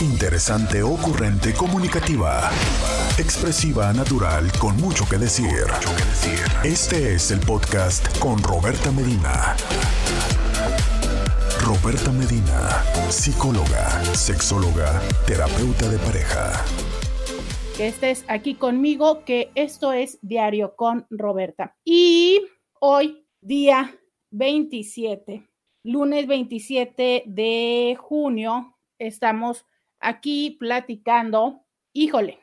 Interesante, ocurrente, comunicativa. Expresiva, natural, con mucho que decir. Este es el podcast con Roberta Medina. Roberta Medina, psicóloga, sexóloga, terapeuta de pareja. Que estés aquí conmigo, que esto es Diario con Roberta. Y hoy, día 27, lunes 27 de junio, estamos aquí platicando. Híjole,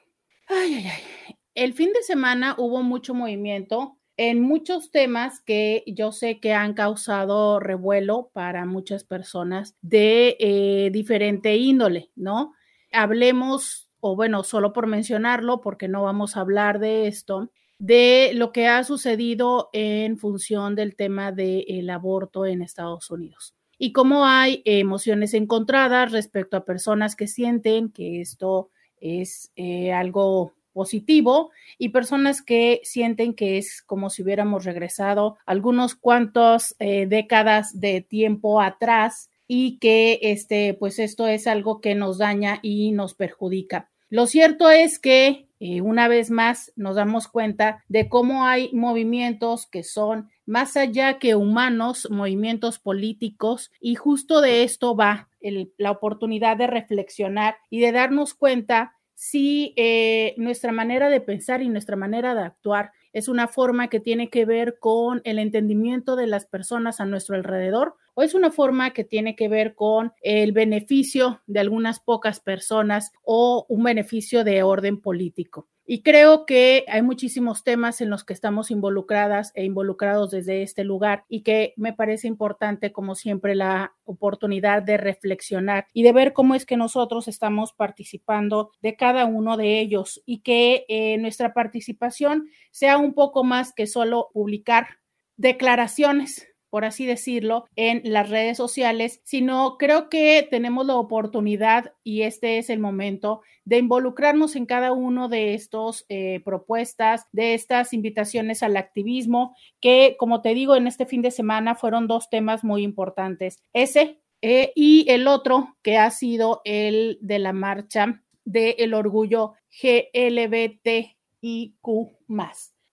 ay, ay, ay. El fin de semana hubo mucho movimiento en muchos temas que yo sé que han causado revuelo para muchas personas de eh, diferente índole, ¿no? Hablemos, o bueno, solo por mencionarlo, porque no vamos a hablar de esto, de lo que ha sucedido en función del tema del aborto en Estados Unidos y cómo hay emociones encontradas respecto a personas que sienten que esto es eh, algo positivo y personas que sienten que es como si hubiéramos regresado algunos cuantos eh, décadas de tiempo atrás y que este pues esto es algo que nos daña y nos perjudica. Lo cierto es que una vez más nos damos cuenta de cómo hay movimientos que son más allá que humanos, movimientos políticos, y justo de esto va la oportunidad de reflexionar y de darnos cuenta si eh, nuestra manera de pensar y nuestra manera de actuar es una forma que tiene que ver con el entendimiento de las personas a nuestro alrededor o es una forma que tiene que ver con el beneficio de algunas pocas personas o un beneficio de orden político. Y creo que hay muchísimos temas en los que estamos involucradas e involucrados desde este lugar y que me parece importante, como siempre, la oportunidad de reflexionar y de ver cómo es que nosotros estamos participando de cada uno de ellos y que eh, nuestra participación sea un poco más que solo publicar declaraciones por así decirlo, en las redes sociales, sino creo que tenemos la oportunidad y este es el momento de involucrarnos en cada uno de estos eh, propuestas, de estas invitaciones al activismo, que como te digo, en este fin de semana fueron dos temas muy importantes. Ese eh, y el otro que ha sido el de la marcha del el orgullo GLBTIQ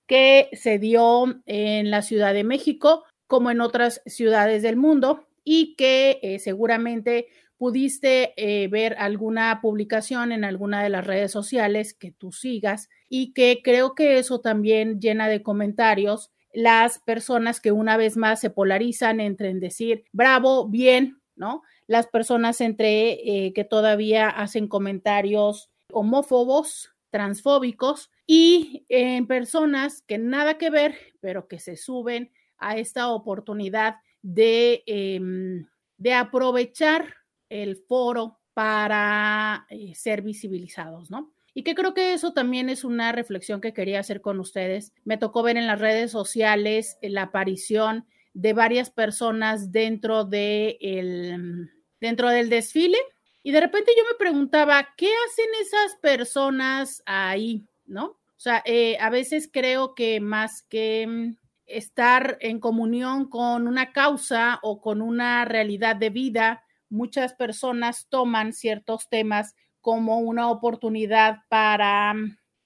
que se dio en la Ciudad de México como en otras ciudades del mundo y que eh, seguramente pudiste eh, ver alguna publicación en alguna de las redes sociales que tú sigas y que creo que eso también llena de comentarios las personas que una vez más se polarizan entre en decir bravo, bien, ¿no? Las personas entre eh, que todavía hacen comentarios homófobos, transfóbicos y en personas que nada que ver, pero que se suben a esta oportunidad de, em, de aprovechar el foro para eh, ser visibilizados, ¿no? Y que creo que eso también es una reflexión que quería hacer con ustedes. Me tocó ver en las redes sociales la aparición de varias personas dentro, de el, dentro del desfile y de repente yo me preguntaba, ¿qué hacen esas personas ahí? ¿No? O sea, eh, a veces creo que más que mm, estar en comunión con una causa o con una realidad de vida, muchas personas toman ciertos temas como una oportunidad para,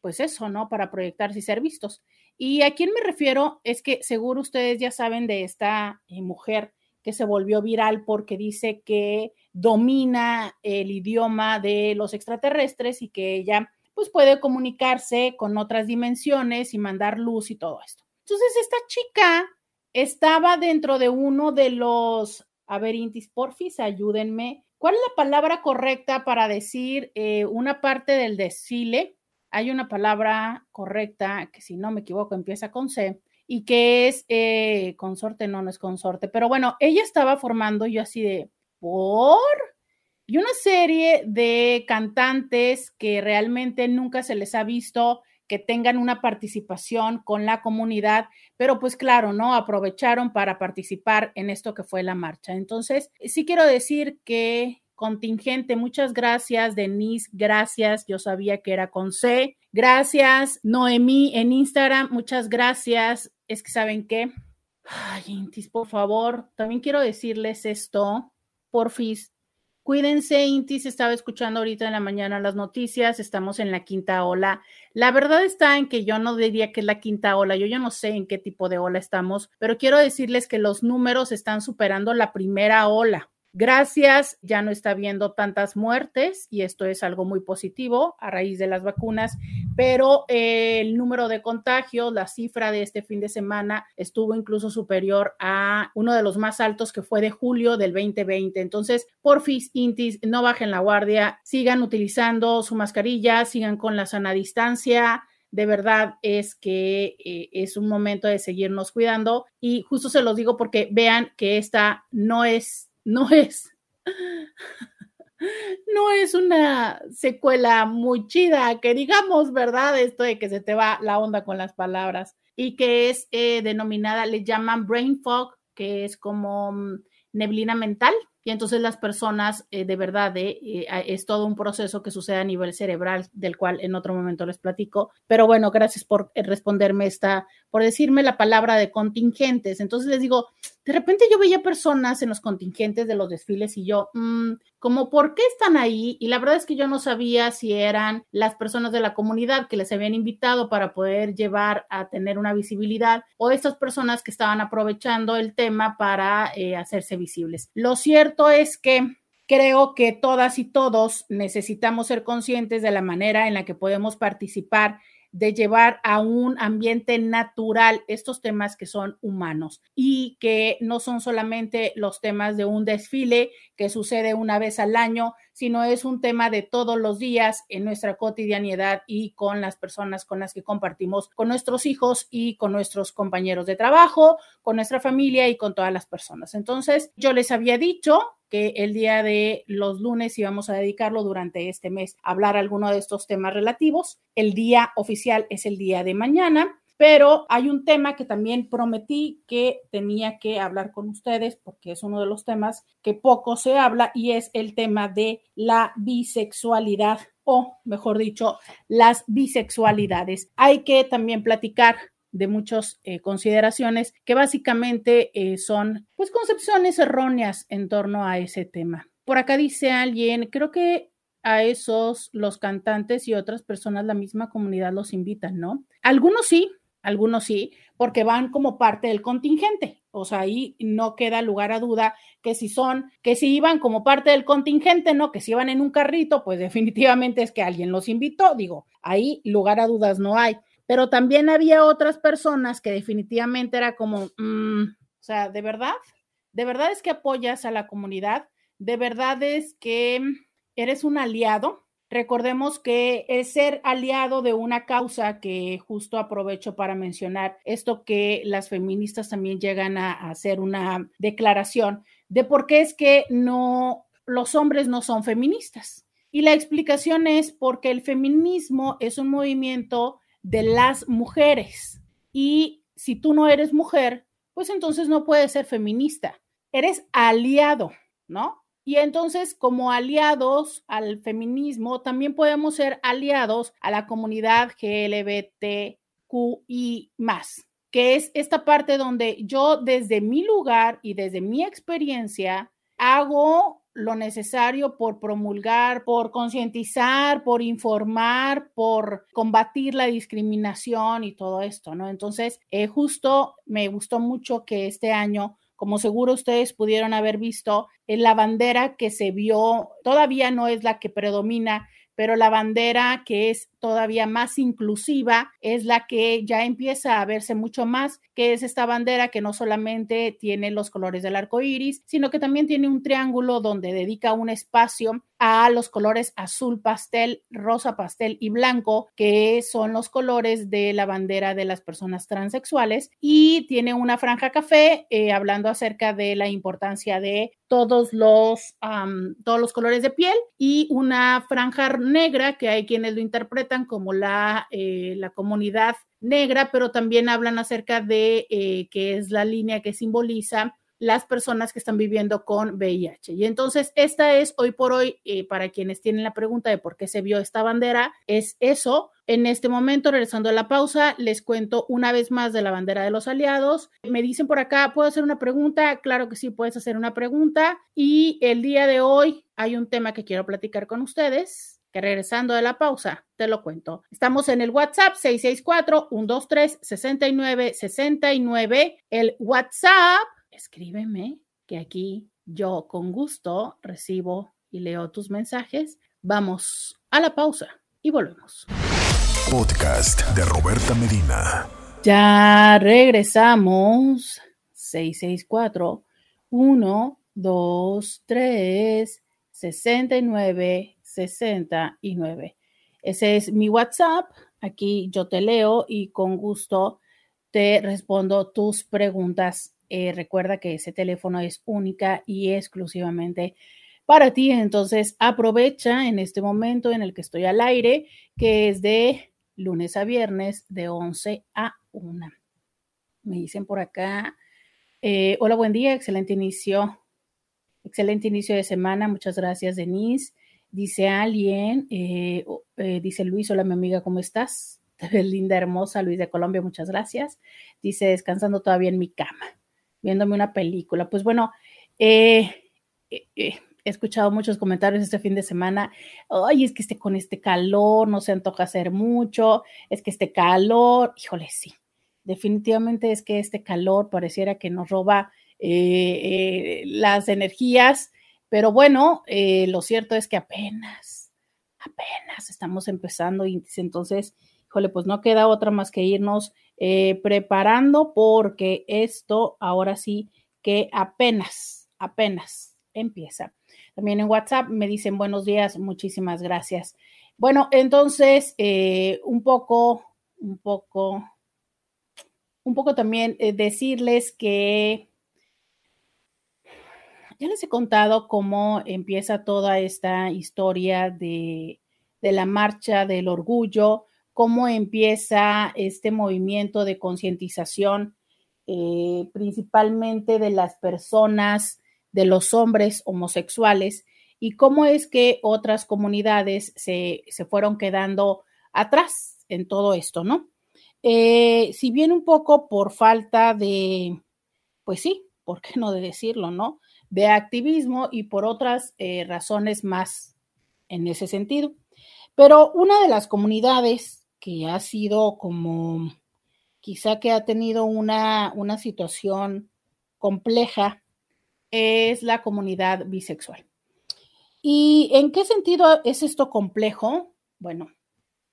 pues eso, ¿no? Para proyectarse y ser vistos. Y a quién me refiero es que seguro ustedes ya saben de esta eh, mujer que se volvió viral porque dice que domina el idioma de los extraterrestres y que ella pues puede comunicarse con otras dimensiones y mandar luz y todo esto. Entonces, esta chica estaba dentro de uno de los, a ver, Intis, porfis, ayúdenme. ¿Cuál es la palabra correcta para decir eh, una parte del desfile? Hay una palabra correcta que, si no me equivoco, empieza con C y que es eh, consorte, no, no es consorte, pero bueno, ella estaba formando yo así de, ¿por? Y una serie de cantantes que realmente nunca se les ha visto que tengan una participación con la comunidad, pero pues claro, ¿no? Aprovecharon para participar en esto que fue la marcha. Entonces, sí quiero decir que contingente, muchas gracias, Denise, gracias, yo sabía que era con C. Gracias, Noemí en Instagram, muchas gracias. Es que saben qué, ay, por favor, también quiero decirles esto, porfis, Cuídense, Intis, estaba escuchando ahorita en la mañana las noticias, estamos en la quinta ola. La verdad está en que yo no diría que es la quinta ola, yo ya no sé en qué tipo de ola estamos, pero quiero decirles que los números están superando la primera ola. Gracias, ya no está habiendo tantas muertes y esto es algo muy positivo a raíz de las vacunas, pero eh, el número de contagios, la cifra de este fin de semana estuvo incluso superior a uno de los más altos que fue de julio del 2020. Entonces, porfis, intis, no bajen la guardia, sigan utilizando su mascarilla, sigan con la sana distancia, de verdad es que eh, es un momento de seguirnos cuidando y justo se los digo porque vean que esta no es no es, no es una secuela muy chida, que digamos, ¿verdad? Esto de que se te va la onda con las palabras y que es eh, denominada, le llaman brain fog, que es como mm, neblina mental y entonces las personas eh, de verdad eh, es todo un proceso que sucede a nivel cerebral del cual en otro momento les platico pero bueno gracias por responderme esta por decirme la palabra de contingentes entonces les digo de repente yo veía personas en los contingentes de los desfiles y yo mmm, como por qué están ahí y la verdad es que yo no sabía si eran las personas de la comunidad que les habían invitado para poder llevar a tener una visibilidad o estas personas que estaban aprovechando el tema para hacerse visibles. Lo cierto es que creo que todas y todos necesitamos ser conscientes de la manera en la que podemos participar de llevar a un ambiente natural estos temas que son humanos y que no son solamente los temas de un desfile que sucede una vez al año, sino es un tema de todos los días en nuestra cotidianidad y con las personas con las que compartimos, con nuestros hijos y con nuestros compañeros de trabajo, con nuestra familia y con todas las personas. Entonces, yo les había dicho que el día de los lunes íbamos a dedicarlo durante este mes a hablar alguno de estos temas relativos. El día oficial es el día de mañana, pero hay un tema que también prometí que tenía que hablar con ustedes porque es uno de los temas que poco se habla y es el tema de la bisexualidad o, mejor dicho, las bisexualidades. Hay que también platicar de muchas eh, consideraciones que básicamente eh, son pues concepciones erróneas en torno a ese tema. Por acá dice alguien, creo que a esos los cantantes y otras personas la misma comunidad los invitan, ¿no? Algunos sí, algunos sí, porque van como parte del contingente. O sea, ahí no queda lugar a duda que si son, que si iban como parte del contingente, ¿no? Que si iban en un carrito, pues definitivamente es que alguien los invitó. Digo, ahí lugar a dudas no hay pero también había otras personas que definitivamente era como, mm, o sea, de verdad, de verdad es que apoyas a la comunidad, de verdad es que eres un aliado. Recordemos que es ser aliado de una causa que justo aprovecho para mencionar esto que las feministas también llegan a, a hacer una declaración de por qué es que no los hombres no son feministas. Y la explicación es porque el feminismo es un movimiento de las mujeres. Y si tú no eres mujer, pues entonces no puedes ser feminista. Eres aliado, ¿no? Y entonces, como aliados al feminismo, también podemos ser aliados a la comunidad más, que es esta parte donde yo desde mi lugar y desde mi experiencia hago lo necesario por promulgar, por concientizar, por informar, por combatir la discriminación y todo esto, ¿no? Entonces, eh, justo me gustó mucho que este año como seguro ustedes pudieron haber visto, en la bandera que se vio todavía no es la que predomina, pero la bandera que es todavía más inclusiva es la que ya empieza a verse mucho más, que es esta bandera que no solamente tiene los colores del arco iris, sino que también tiene un triángulo donde dedica un espacio a los colores azul pastel, rosa pastel y blanco, que son los colores de la bandera de las personas transexuales, y tiene una franja café eh, hablando acerca de la importancia de todos los, todos los colores de piel y una franja negra que hay quienes lo interpretan como la, eh, la comunidad negra, pero también hablan acerca de eh, que es la línea que simboliza las personas que están viviendo con VIH. Y entonces, esta es hoy por hoy, eh, para quienes tienen la pregunta de por qué se vio esta bandera, es eso. En este momento, regresando a la pausa, les cuento una vez más de la bandera de los aliados. Me dicen por acá, ¿puedo hacer una pregunta? Claro que sí, puedes hacer una pregunta. Y el día de hoy hay un tema que quiero platicar con ustedes que regresando de la pausa, te lo cuento. Estamos en el WhatsApp 664-123-6969. El WhatsApp escríbeme, que aquí yo con gusto recibo y leo tus mensajes. Vamos a la pausa y volvemos. Podcast de Roberta Medina. Ya regresamos. 664 123 69 69. Ese es mi WhatsApp. Aquí yo te leo y con gusto te respondo tus preguntas eh, recuerda que ese teléfono es única y exclusivamente para ti. Entonces, aprovecha en este momento en el que estoy al aire, que es de lunes a viernes de 11 a 1. Me dicen por acá, eh, hola, buen día, excelente inicio, excelente inicio de semana. Muchas gracias, Denise. Dice alguien, eh, dice Luis, hola, mi amiga, ¿cómo estás? Te ves linda, hermosa, Luis de Colombia, muchas gracias. Dice, descansando todavía en mi cama viéndome una película. Pues bueno, eh, eh, eh, he escuchado muchos comentarios este fin de semana. Ay, es que esté con este calor, no se antoja hacer mucho, es que este calor, híjole, sí, definitivamente es que este calor pareciera que nos roba las energías, pero bueno, lo cierto es que apenas, apenas estamos empezando y entonces, híjole, pues no queda otra más que irnos eh, preparando porque esto ahora sí que apenas, apenas empieza. También en WhatsApp me dicen buenos días, muchísimas gracias. Bueno, entonces, eh, un poco, un poco, un poco también eh, decirles que ya les he contado cómo empieza toda esta historia de, de la marcha del orgullo, cómo empieza este movimiento de concientización, eh, principalmente de las personas, de los hombres homosexuales, y cómo es que otras comunidades se, fueron quedando atrás en todo esto, ¿no? Eh, si bien un poco por falta de, pues sí, ¿por qué no de decirlo, no? De activismo y por otras eh, razones más en ese sentido. Pero una de las comunidades que ha sido como, quizá que ha tenido una, una situación compleja, es la comunidad bisexual. ¿Y en qué sentido es esto complejo? Bueno,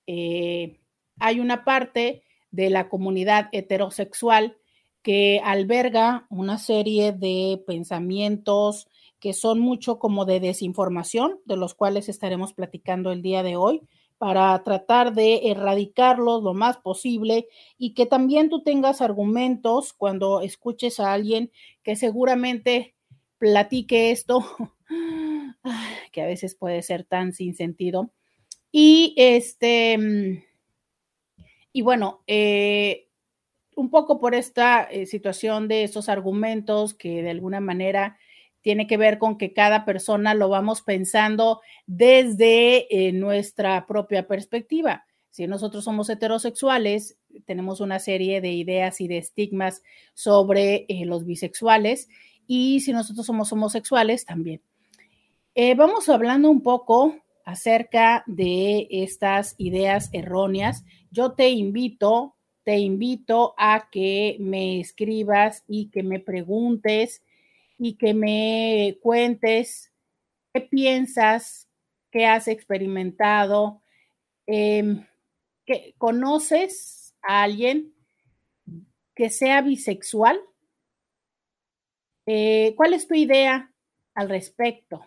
eh, hay una parte de la comunidad heterosexual que alberga una serie de pensamientos que son mucho como de desinformación, de los cuales estaremos platicando el día de hoy, para tratar de erradicarlos lo más posible y que también tú tengas argumentos cuando escuches a alguien que seguramente platique esto, que a veces puede ser tan sin sentido. Y este, mm, y bueno, eh, un poco por esta eh, situación de esos argumentos que de alguna manera tiene que ver con que cada persona lo vamos pensando desde eh, nuestra propia perspectiva. Si nosotros somos heterosexuales, tenemos una serie de ideas y de estigmas sobre eh, los bisexuales y si nosotros somos homosexuales, también. Vamos hablando un poco acerca de estas ideas erróneas. Yo te invito, te invito a que me escribas y que me preguntes y que me cuentes qué piensas, qué has experimentado, em, que conoces a alguien que sea bisexual. Eh, ¿Cuál es tu idea al respecto?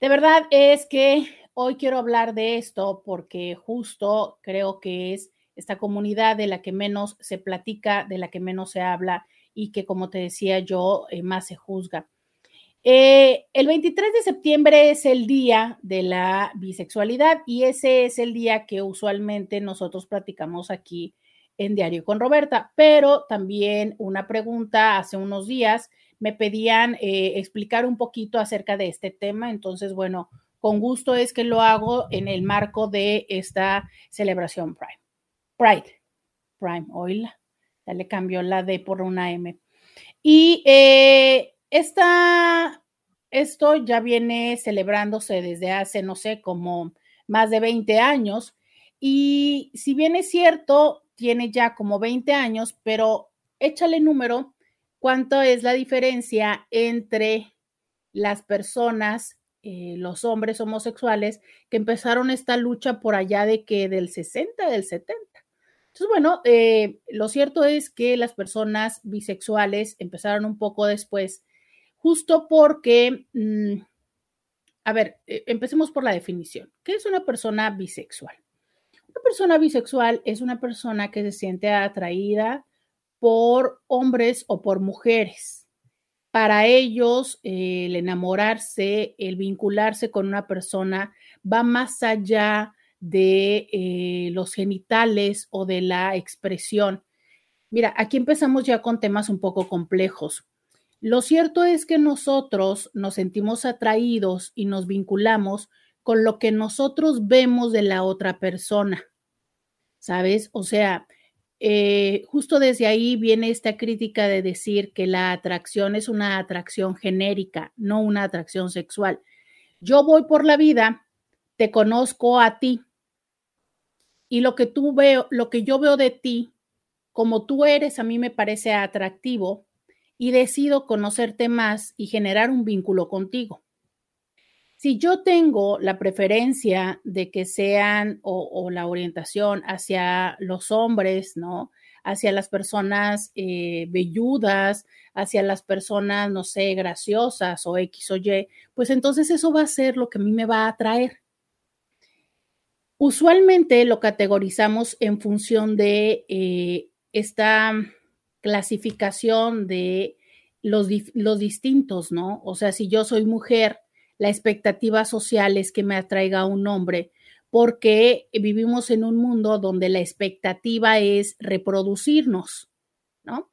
De verdad es que hoy quiero hablar de esto porque justo creo que es esta comunidad de la que menos se platica, de la que menos se habla y que, como te decía yo, eh, más se juzga. Eh, el 23 de septiembre es el día de la bisexualidad y ese es el día que usualmente nosotros platicamos aquí en Diario con Roberta, pero también una pregunta hace unos días me pedían eh, explicar un poquito acerca de este tema. Entonces, bueno, con gusto es que lo hago en el marco de esta celebración Prime. Pride. Prime, oíla. Ya le cambió la D por una M. Y eh, esta, esto ya viene celebrándose desde hace, no sé, como más de 20 años. Y si bien es cierto, tiene ya como 20 años, pero échale número, ¿cuánto es la diferencia entre las personas, eh, los hombres homosexuales, que empezaron esta lucha por allá de que del 60, del 70? Entonces, bueno, eh, lo cierto es que las personas bisexuales empezaron un poco después, justo porque, mm, a ver, eh, empecemos por la definición. ¿Qué es una persona bisexual? Una persona bisexual es una persona que se siente atraída por hombres o por mujeres. Para ellos, eh, el enamorarse, el vincularse con una persona va más allá de eh, los genitales o de la expresión. Mira, aquí empezamos ya con temas un poco complejos. Lo cierto es que nosotros nos sentimos atraídos y nos vinculamos con lo que nosotros vemos de la otra persona, ¿sabes? O sea, eh, justo desde ahí viene esta crítica de decir que la atracción es una atracción genérica, no una atracción sexual. Yo voy por la vida, te conozco a ti, y lo que tú veo, lo que yo veo de ti, como tú eres, a mí me parece atractivo y decido conocerte más y generar un vínculo contigo. Si yo tengo la preferencia de que sean o, la orientación hacia los hombres, ¿no? Hacia las personas eh, velludas, hacia las personas, no sé, graciosas o X o Y, pues entonces eso va a ser lo que a mí me va a atraer. Usualmente lo categorizamos en función de eh, esta clasificación de los, los, distintos, ¿no? O sea, si yo soy mujer, la expectativa social es que me atraiga un hombre, porque vivimos en un mundo donde la expectativa es reproducirnos, ¿no?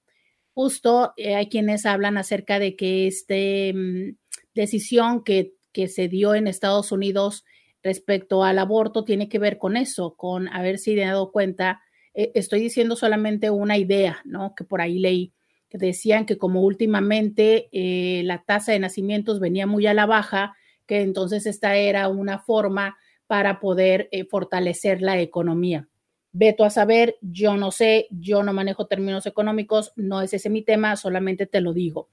Justo eh, hay quienes hablan acerca de que esta mm, decisión que, que se dio en Estados Unidos respecto al aborto tiene que ver con eso, con he dado cuenta, eh, estoy diciendo solamente una idea, ¿no? Que por ahí leí, que decían que como últimamente eh, la tasa de nacimientos venía muy a la baja, que entonces esta era una forma para poder eh, fortalecer la economía. Veto a saber, yo no sé, yo no manejo términos económicos, no es ese mi tema, solamente te lo digo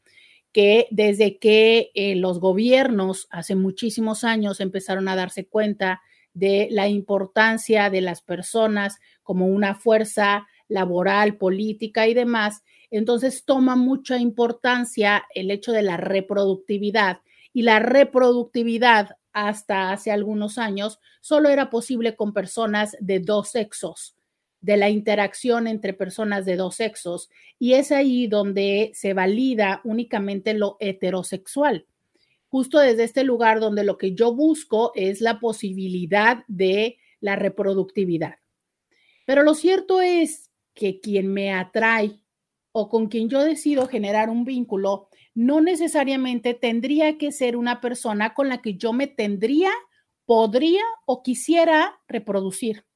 que desde que eh, los gobiernos hace muchísimos años empezaron a darse cuenta de la importancia de las personas como una fuerza laboral, política y demás, entonces toma mucha importancia el hecho de la reproductividad. Y la reproductividad hasta hace algunos años solo era posible con personas de dos sexos de la interacción entre personas de dos sexos y es ahí donde se valida únicamente lo heterosexual. Justo desde este lugar donde lo que yo busco es la posibilidad de la reproductividad. Pero lo cierto es que quien me atrae o con quien yo decido generar un vínculo no necesariamente tendría que ser una persona con la que yo me tendría, podría o quisiera reproducir.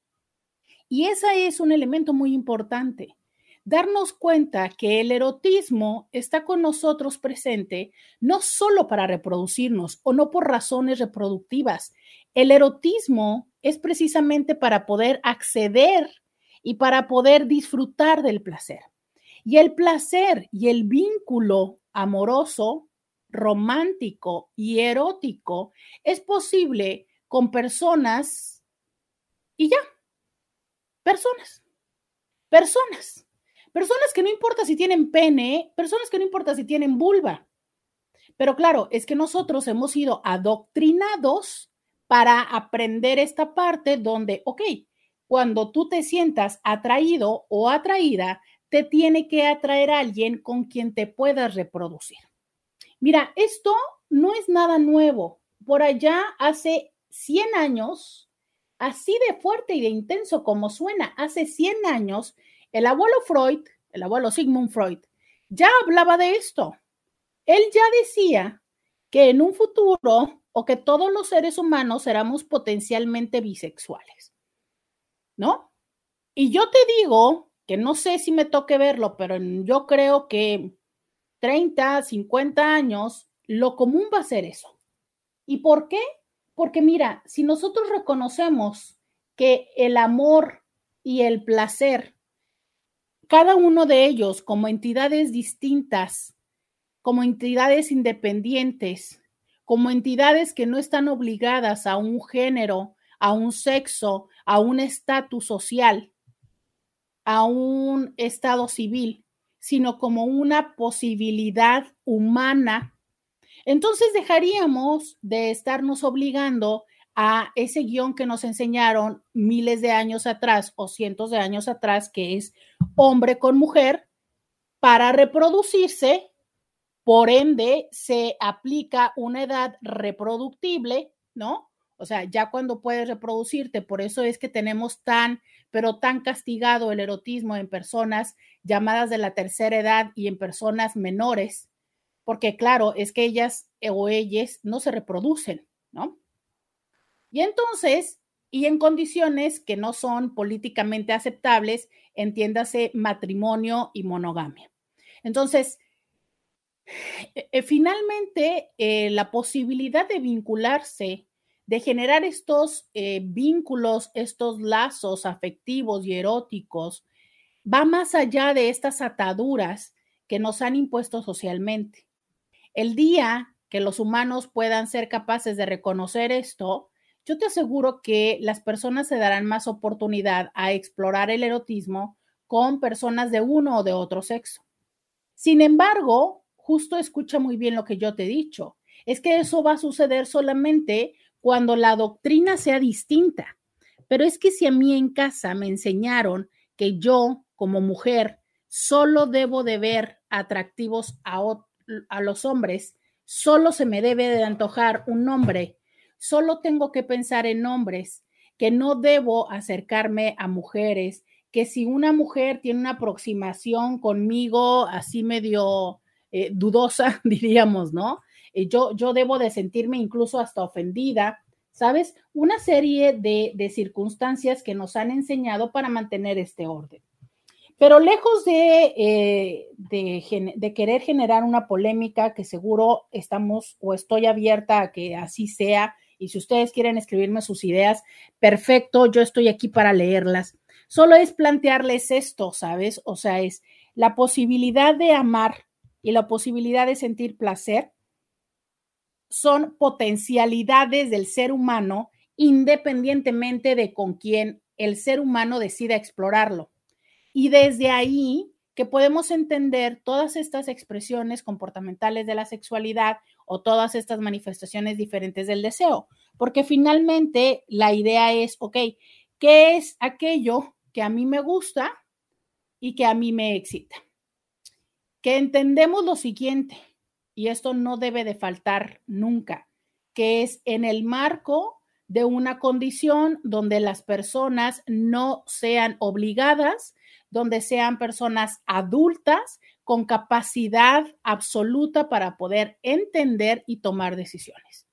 Y ese es un elemento muy importante. Darnos cuenta que el erotismo está con nosotros presente no solo para reproducirnos o no por razones reproductivas. El erotismo es precisamente para poder acceder y para poder disfrutar del placer. Y el placer y el vínculo amoroso, romántico y erótico es posible con personas y ya, Personas. Personas. Personas que no importa si tienen pene, personas que no importa si tienen vulva. Pero claro, es que nosotros hemos sido adoctrinados para aprender esta parte donde, ok, cuando tú te sientas atraído o atraída, te tiene que atraer a alguien con quien te puedas reproducir. Mira, esto no es nada nuevo. Por allá hace 100 años, así de fuerte y de intenso como suena hace 100 años, el abuelo Freud, el abuelo Sigmund Freud, ya hablaba de esto. él ya decía que en un futuro o que todos los seres humanos éramos potencialmente bisexuales, ¿no? Y yo te digo que no sé si me toque verlo, pero yo creo que 30, 50 años, lo común va a ser eso. ¿Y por qué? Porque mira, si nosotros reconocemos que el amor y el placer, cada uno de ellos como entidades distintas, como entidades independientes, como entidades que no están obligadas a un género, a un sexo, a un estatus social, a un estado civil, sino como una posibilidad humana, entonces dejaríamos de estarnos obligando a ese guion que nos enseñaron miles de años atrás o cientos de años atrás, que es hombre con mujer, para reproducirse por ende, se aplica una edad reproductible, ¿no? O sea, ya cuando puedes reproducirte, por eso es que tenemos tan, pero tan castigado el erotismo en personas llamadas de la tercera edad y en personas menores, porque claro, es que ellas o ellas no se reproducen, ¿no? Y entonces, y en condiciones que no son políticamente aceptables, entiéndase matrimonio y monogamia. Entonces, eh, eh, finalmente, eh, la posibilidad de vincularse, de generar estos vínculos, estos lazos afectivos y eróticos, va más allá de estas ataduras que nos han impuesto socialmente. El día que los humanos puedan ser capaces de reconocer esto, yo te aseguro que las personas se darán más oportunidad a explorar el erotismo con personas de uno o de otro sexo. Sin embargo, justo escucha muy bien lo que yo te he dicho. Es que eso va a suceder solamente cuando la doctrina sea distinta. Pero es que si a mí en casa me enseñaron que yo como mujer solo debo de ver atractivos a, a los hombres, solo se me debe de antojar un hombre, solo tengo que pensar en hombres, que no debo acercarme a mujeres, que si una mujer tiene una aproximación conmigo así medio eh, dudosa, diríamos, ¿no? Eh, yo, yo debo de sentirme incluso hasta ofendida, ¿sabes? Una serie de, circunstancias que nos han enseñado para mantener este orden. Pero lejos de, eh, de, querer generar una polémica, que seguro estamos o estoy abierta a que así sea, y si ustedes quieren escribirme sus ideas, perfecto, yo estoy aquí para leerlas. Solo es plantearles esto, ¿sabes? O sea, es la posibilidad de amar y la posibilidad de sentir placer son potencialidades del ser humano independientemente de con quién el ser humano decida explorarlo. Y desde ahí que podemos entender todas estas expresiones comportamentales de la sexualidad o todas estas manifestaciones diferentes del deseo, porque finalmente la idea es, ok, ¿qué es aquello que a mí me gusta y que a mí me excita? que entendemos lo siguiente, y esto no debe de faltar nunca, que es en el marco de una condición donde las personas no sean obligadas, donde sean personas adultas con capacidad absoluta para poder entender y tomar decisiones.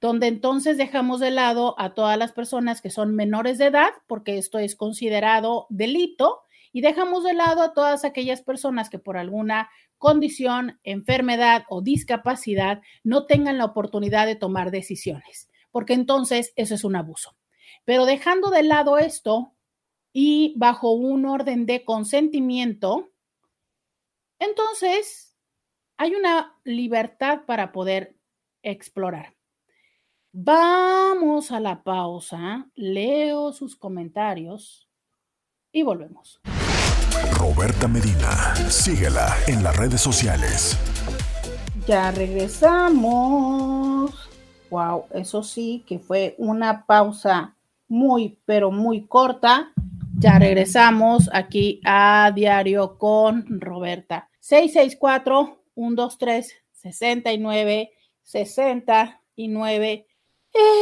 Donde entonces dejamos de lado a todas las personas que son menores de edad, porque esto es considerado delito, y dejamos de lado a todas aquellas personas que por alguna condición, enfermedad o discapacidad no tengan la oportunidad de tomar decisiones, porque entonces eso es un abuso. Pero dejando de lado esto y bajo un orden de consentimiento, entonces hay una libertad para poder explorar. Vamos a la pausa, leo sus comentarios y volvemos. Roberta Medina. Síguela en las redes sociales. Ya regresamos. Wow, eso sí que fue una pausa muy, pero muy corta. Ya regresamos aquí a Diario con Roberta. 664-123-69, 69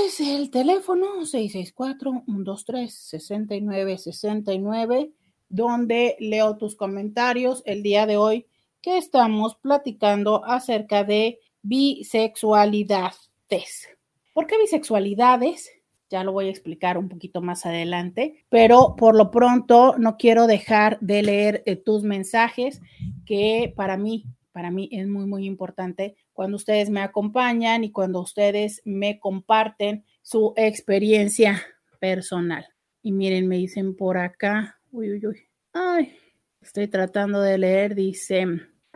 es el teléfono 664-123-69, 69 donde leo tus comentarios. El día de hoy que estamos platicando acerca de bisexualidades. ¿Por qué bisexualidades? Ya lo voy a explicar un poquito más adelante, pero por lo pronto no quiero dejar de leer eh, tus mensajes que para mí, para mí es muy, muy importante cuando ustedes me acompañan y cuando ustedes me comparten su experiencia personal. Y miren, me dicen por acá, uy, uy, uy, ay, estoy tratando de leer, dice,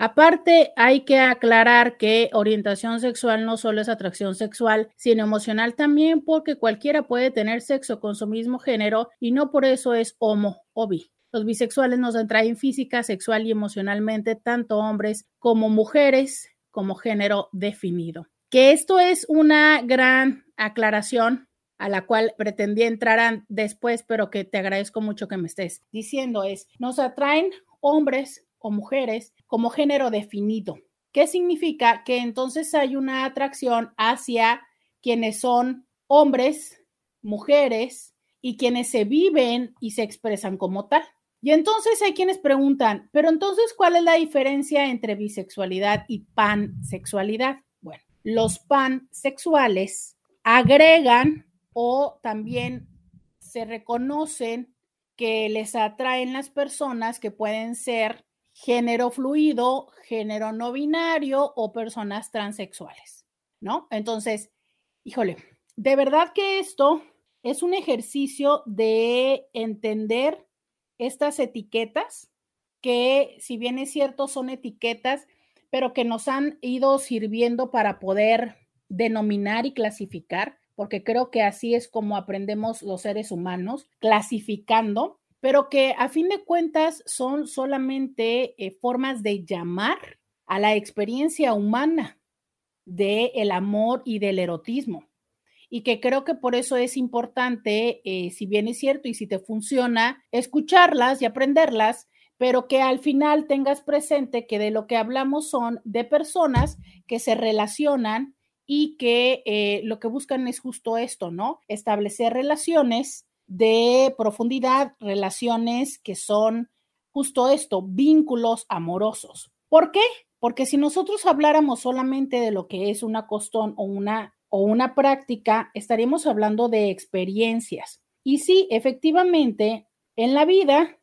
Aparte, hay que aclarar que orientación sexual no solo es atracción sexual, sino emocional también, porque cualquiera puede tener sexo con su mismo género y no por eso es homo o bi. Los bisexuales nos atraen física, sexual y emocionalmente tanto hombres como mujeres como género definido. Que esto es una gran aclaración a la cual pretendí entrar después, pero que te agradezco mucho que me estés diciendo es, nos atraen hombres o mujeres como género definido. ¿Qué significa? Que entonces hay una atracción hacia quienes son hombres, mujeres y quienes se viven y se expresan como tal. Y entonces hay quienes preguntan, pero entonces, ¿cuál es la diferencia entre bisexualidad y pansexualidad? Bueno, los pansexuales agregan o también se reconocen que les atraen las personas que pueden ser género fluido, género no binario o personas transexuales, ¿no? Entonces, híjole, de verdad que esto es un ejercicio de entender estas etiquetas, que si bien es cierto son etiquetas, pero que nos han ido sirviendo para poder denominar y clasificar, porque creo que así es como aprendemos los seres humanos, clasificando pero que a fin de cuentas son solamente eh, formas de llamar a la experiencia humana del el amor y del erotismo. Y que creo que por eso es importante, eh, si bien es cierto y si te funciona, escucharlas y aprenderlas, pero que al final tengas presente que de lo que hablamos son de personas que se relacionan y que eh, lo que buscan es justo esto, ¿no? Establecer relaciones de profundidad, relaciones que son justo esto, vínculos amorosos. ¿Por qué? Porque si nosotros habláramos solamente de lo que es una costón o una, o una práctica, estaríamos hablando de experiencias. Y sí, efectivamente, en la vida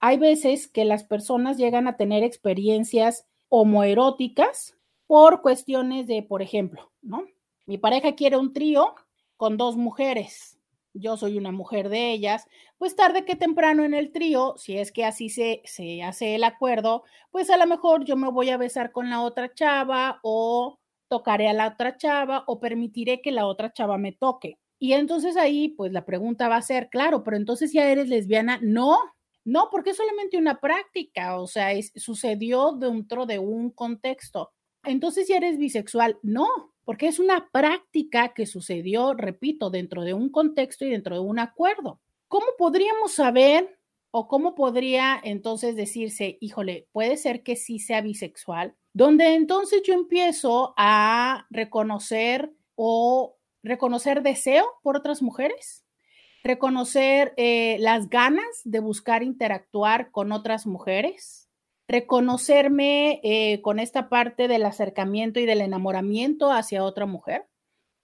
hay veces que las personas llegan a tener experiencias homoeróticas por cuestiones de, por ejemplo, ¿no? Mi pareja quiere un trío con dos mujeres yo soy una mujer de ellas, pues tarde que temprano en el trío, si es que así se, se hace el acuerdo, pues a lo mejor yo me voy a besar con la otra chava o tocaré a la otra chava o permitiré que la otra chava me toque. Y entonces ahí, pues la pregunta va a ser, claro, pero entonces ya eres lesbiana, no, no, porque es solamente una práctica, o sea, sucedió dentro de un contexto. Entonces ya eres bisexual, no, porque es una práctica que sucedió, repito, dentro de un contexto y dentro de un acuerdo. ¿Cómo podríamos saber o cómo podría entonces decirse, híjole, puede ser que sí sea bisexual? Donde entonces yo empiezo a reconocer o reconocer deseo por otras mujeres, reconocer eh, las ganas de buscar interactuar con otras mujeres, reconocerme eh, con esta parte del acercamiento y del enamoramiento hacia otra mujer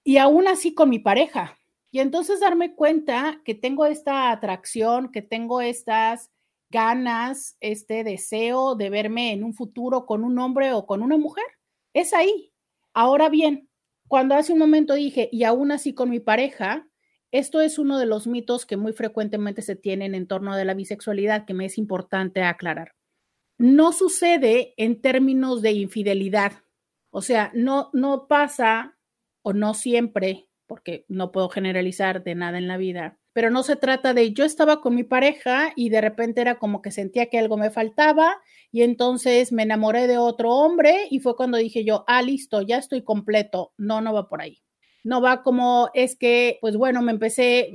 y aún así con mi pareja. Y entonces darme cuenta que tengo esta atracción, que tengo estas ganas, este deseo de verme en un futuro con un hombre o con una mujer. Es ahí. Ahora bien, cuando hace un momento dije, y aún así con mi pareja, esto es uno de los mitos que muy frecuentemente se tienen en torno de la bisexualidad que me es importante aclarar no sucede en términos de infidelidad. O sea, no, no pasa o no siempre, porque no puedo generalizar de nada en la vida, pero no se trata de yo estaba con mi pareja y de repente era como que sentía que algo me faltaba y entonces me enamoré de otro hombre y fue cuando dije yo, ah, listo, ya estoy completo. No, no va por ahí. No va como es que, pues bueno, me empecé,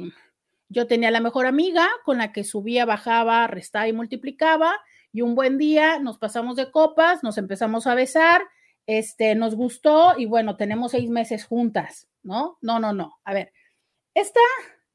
yo tenía la mejor amiga con la que subía, bajaba, restaba y multiplicaba y un buen día nos pasamos de copas, nos empezamos a besar, este, nos gustó y bueno, tenemos seis meses juntas, ¿no? No, no, no. A ver, esta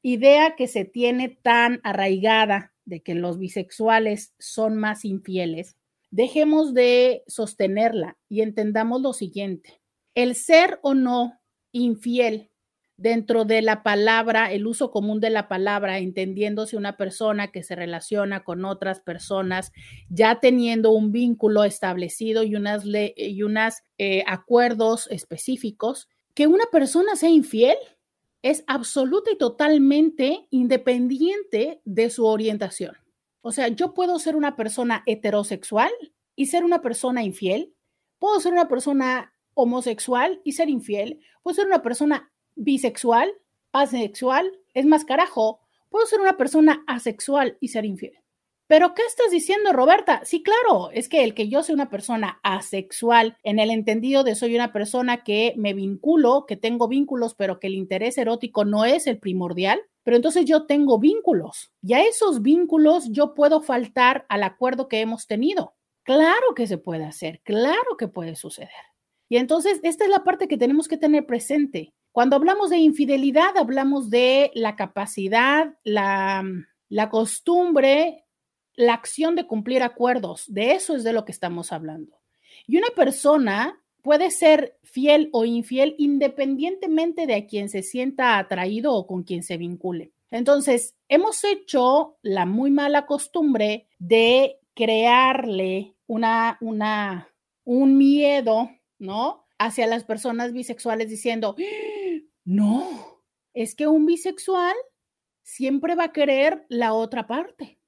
idea que se tiene tan arraigada de que los bisexuales son más infieles, dejemos de sostenerla y entendamos lo siguiente. El ser o no infiel dentro de la palabra, el uso común de la palabra, entendiéndose una persona que se relaciona con otras personas, ya teniendo un vínculo establecido y unas, y unas eh, acuerdos específicos, que una persona sea infiel es absoluta y totalmente independiente de su orientación. O sea, yo puedo ser una persona heterosexual y ser una persona infiel, puedo ser una persona homosexual y ser infiel, puedo ser una persona bisexual, asexual, es más carajo, puedo ser una persona asexual y ser infiel. Pero ¿qué estás diciendo, Roberta? Sí, claro, es que el que yo sea una persona asexual, en el entendido de soy una persona que me vinculo, que tengo vínculos, pero que el interés erótico no es el primordial, pero entonces yo tengo vínculos y a esos vínculos yo puedo faltar al acuerdo que hemos tenido. Claro que se puede hacer, claro que puede suceder. Y entonces esta es la parte que tenemos que tener presente. Cuando hablamos de infidelidad, hablamos de la capacidad, la, costumbre, la acción de cumplir acuerdos. De eso es de lo que estamos hablando. Y una persona puede ser fiel o infiel independientemente de a quien se sienta atraído o con quien se vincule. Entonces, hemos hecho la muy mala costumbre de crearle una, una, un miedo, ¿no? Hacia las personas bisexuales diciendo, no, es que un bisexual siempre va a querer la otra parte.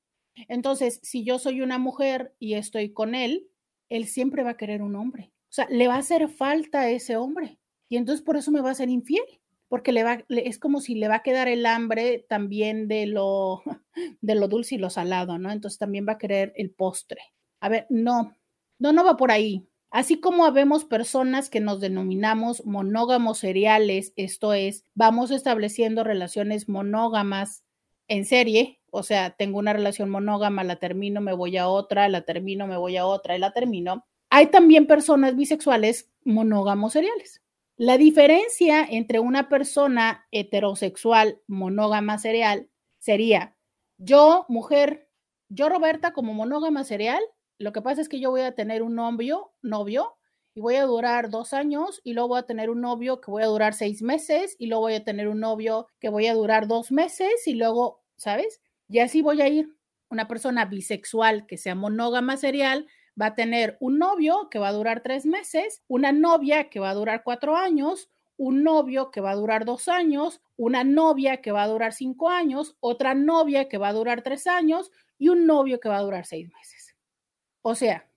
Entonces, si yo soy una mujer y estoy con él, él siempre va a querer un hombre. O sea, le va a hacer falta a ese hombre. Y entonces por eso me va a ser infiel, porque le va, es como si le va a quedar el hambre también de lo, de lo dulce y lo salado, ¿no? Entonces también va a querer el postre. A ver, no, no, no va por ahí. Así como habemos personas que nos denominamos monógamos seriales, esto es, vamos estableciendo relaciones monógamas en serie, o sea, tengo una relación monógama, la termino, me voy a otra, la termino, me voy a otra y la termino. Hay también personas bisexuales monógamos seriales. La diferencia entre una persona heterosexual monógama serial sería yo, mujer, yo, Roberta, como monógama serial, lo que pasa es que yo voy a tener un novio, novio, y voy a durar dos años, y luego voy a tener un novio que voy a durar seis meses, y luego voy a tener un novio que voy a durar dos meses, y luego, ¿sabes? Y así voy a ir. Una persona bisexual que sea monógama serial va a tener un novio que va a durar tres meses, una novia que va a durar cuatro años, un novio que va a durar dos años, una novia que va a durar cinco años, otra novia que va a durar tres años y un novio que va a durar seis meses. O sea,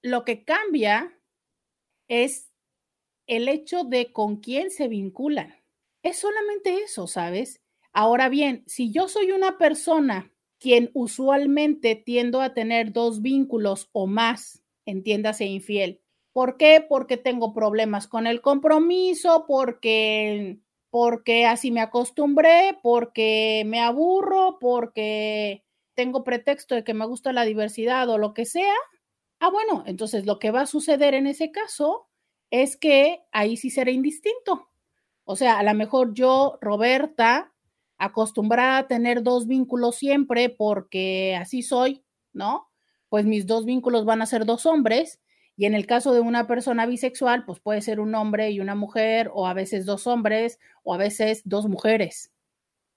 lo que cambia es el hecho de con quién se vinculan. Es solamente eso, ¿sabes? Ahora bien, si yo soy una persona quien usualmente tiendo a tener dos vínculos o más, entiéndase infiel. ¿Por qué? Porque tengo problemas con el compromiso, porque porque así me acostumbré, porque me aburro, porque tengo pretexto de que me gusta la diversidad o lo que sea. Ah, bueno, entonces lo que va a suceder en ese caso es que ahí sí será indistinto. O sea, a lo mejor yo, Roberta, acostumbrada a tener dos vínculos siempre porque así soy, ¿no? Pues mis dos vínculos van a ser dos hombres y en el caso de una persona bisexual, pues puede ser un hombre y una mujer o a veces dos hombres o a veces dos mujeres.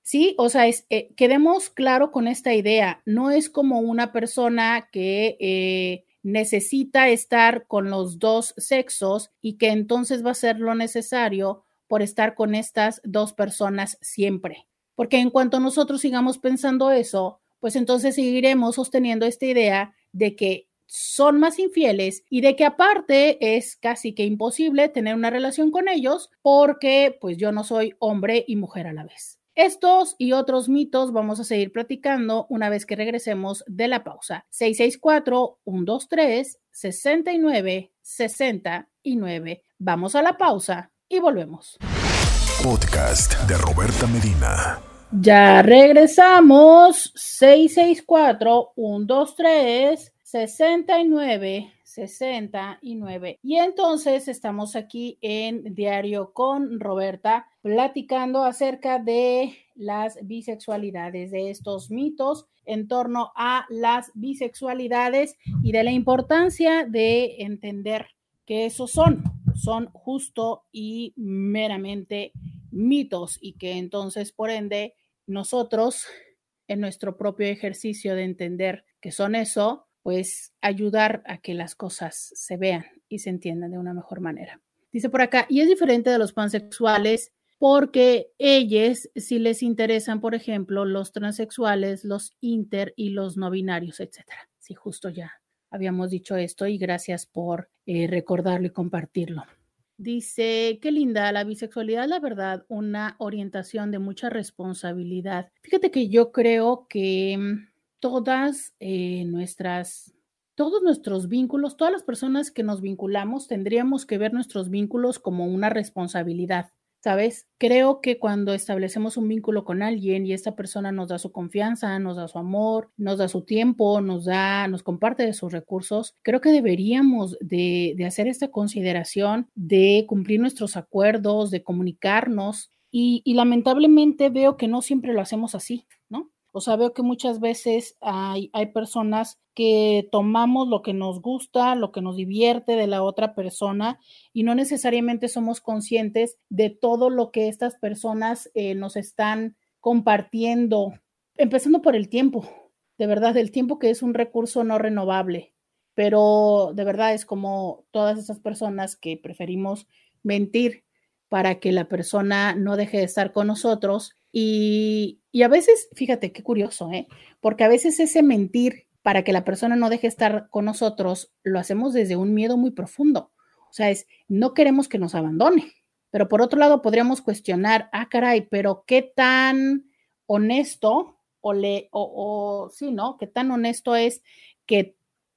Sí, o sea, es, eh, quedemos claro con esta idea, no es como una persona que eh, necesita estar con los dos sexos y que entonces va a ser lo necesario por estar con estas dos personas siempre. Porque en cuanto nosotros sigamos pensando eso, pues entonces seguiremos sosteniendo esta idea de que son más infieles y de que aparte es casi que imposible tener una relación con ellos porque pues yo no soy hombre y mujer a la vez. Estos y otros mitos vamos a seguir platicando una vez que regresemos de la pausa. 664-123-69-69. Vamos a la pausa y volvemos. Podcast de Roberta Medina. Ya regresamos. 664-123-69, 69. Y entonces estamos aquí en Diario con Roberta platicando acerca de las bisexualidades, de estos mitos en torno a las bisexualidades y de la importancia de entender que esos son, son justo y meramente mitos y que entonces, por ende, nosotros en nuestro propio ejercicio de entender que son eso, pues ayudar a que las cosas se vean y se entiendan de una mejor manera. Dice por acá, y es diferente de los pansexuales porque ellos sí les interesan, por ejemplo, los transexuales, los inter y los no binarios, etcétera. Sí, justo ya habíamos dicho esto y gracias por eh, recordarlo y compartirlo. Dice, qué linda, la bisexualidad, la verdad, una orientación de mucha responsabilidad. Fíjate que yo creo que mm, todas eh, nuestras, todos nuestros vínculos, todas las personas que nos vinculamos, tendríamos que ver nuestros vínculos como una responsabilidad. ¿Sabes? Creo que cuando establecemos un vínculo con alguien y esta persona nos da su confianza, nos da su amor, nos da su tiempo, nos da, nos comparte de sus recursos, creo que deberíamos de, de hacer esta consideración de cumplir nuestros acuerdos, de comunicarnos y, lamentablemente veo que no siempre lo hacemos así. O sea, veo que muchas veces hay, hay personas que tomamos lo que nos gusta, lo que nos divierte de la otra persona y no necesariamente somos conscientes de todo lo que estas personas eh, nos están compartiendo, empezando por el tiempo, de verdad, el tiempo que es un recurso no renovable, pero de verdad es como todas esas personas que preferimos mentir para que la persona no deje de estar con nosotros y, a veces, fíjate qué curioso, ¿eh? porque a veces ese mentir para que la persona no deje estar con nosotros lo hacemos desde un miedo muy profundo. O sea, es no queremos que nos abandone. Pero por otro lado, podríamos cuestionar, ah, caray, pero qué tan honesto o le, o, o sí, ¿no? Qué tan honesto es que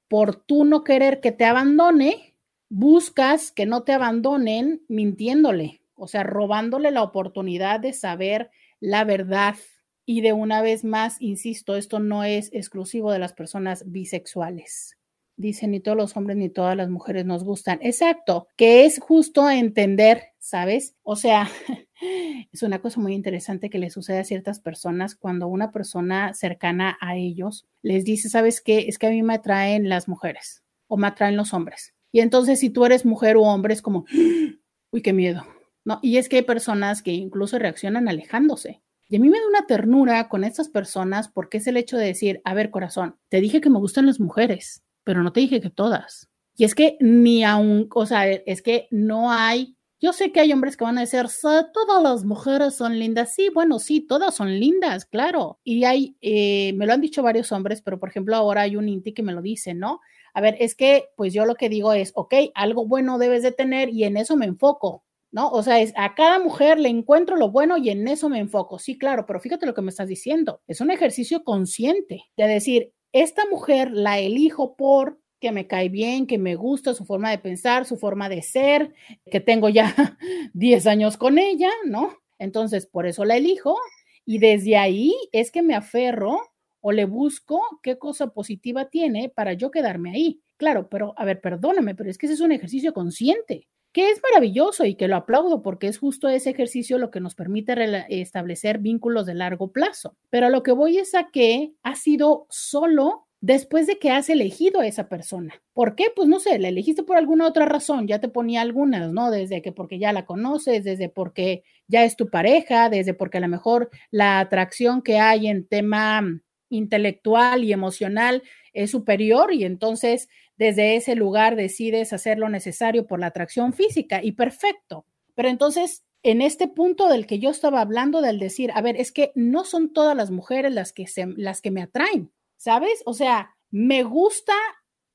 por tú no querer que te abandone, buscas que no te abandonen mintiéndole, o sea, robándole la oportunidad de saber la verdad. Y de una vez más, insisto, esto no es exclusivo de las personas bisexuales. Dicen, ni todos los hombres ni todas las mujeres nos gustan. Exacto, que es justo entender, ¿sabes? O sea, es una cosa muy interesante que le sucede a ciertas personas cuando una persona cercana a ellos les dice, ¿sabes qué? Es que a mí me atraen las mujeres o me atraen los hombres. Y entonces si tú eres mujer o hombre es como, uy, qué miedo, ¿no? Y es que hay personas que incluso reaccionan alejándose. Y a mí me da una ternura con estas personas porque es el hecho de decir, a ver, corazón, te dije que me gustan las mujeres, pero no te dije que todas. Y es que ni aún, o sea, es que no hay, yo sé que hay hombres que van a decir, todas las mujeres son lindas. Sí, bueno, sí, todas son lindas, claro. Y hay, eh, me lo han dicho varios hombres, pero por ejemplo ahora hay un Inti que me lo dice, ¿no? A ver, es que pues yo lo que digo es, ok, algo bueno debes de tener y en eso me enfoco. ¿No? O sea, es a cada mujer le encuentro lo bueno y en eso me enfoco. Sí, claro, pero fíjate lo que me estás diciendo. Es un ejercicio consciente de decir, esta mujer la elijo por que me cae bien, que me gusta su forma de pensar, su forma de ser, que tengo ya 10 años con ella, ¿no? Entonces, por eso la elijo y desde ahí es que me aferro o le busco qué cosa positiva tiene para yo quedarme ahí. Claro, pero a ver, perdóname, pero es que ese es un ejercicio consciente que es maravilloso y que lo aplaudo porque es justo ese ejercicio lo que nos permite establecer vínculos de largo plazo. Pero lo que voy es a que ha sido solo después de que has elegido a esa persona. ¿Por qué? Pues no sé, la elegiste por alguna otra razón, ya te ponía algunas, ¿no? Desde que porque ya la conoces, desde porque ya es tu pareja, desde porque a lo mejor la atracción que hay en tema intelectual y emocional es superior y entonces desde ese lugar decides hacer lo necesario por la atracción física y perfecto. Pero entonces, en este punto del que yo estaba hablando, del decir, a ver, es que no son todas las mujeres las que, se, las que me atraen, ¿sabes? O sea, me gusta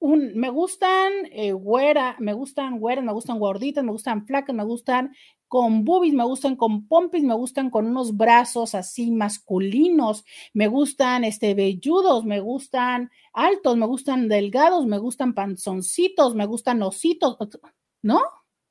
un, me gustan eh, güera, me gustan güeras, me gustan gorditas, me gustan flacas, me gustan con boobies, me gustan con pompis, me gustan con unos brazos así masculinos, me gustan este velludos, me gustan altos, me gustan delgados, me gustan panzoncitos, me gustan ositos, ¿no?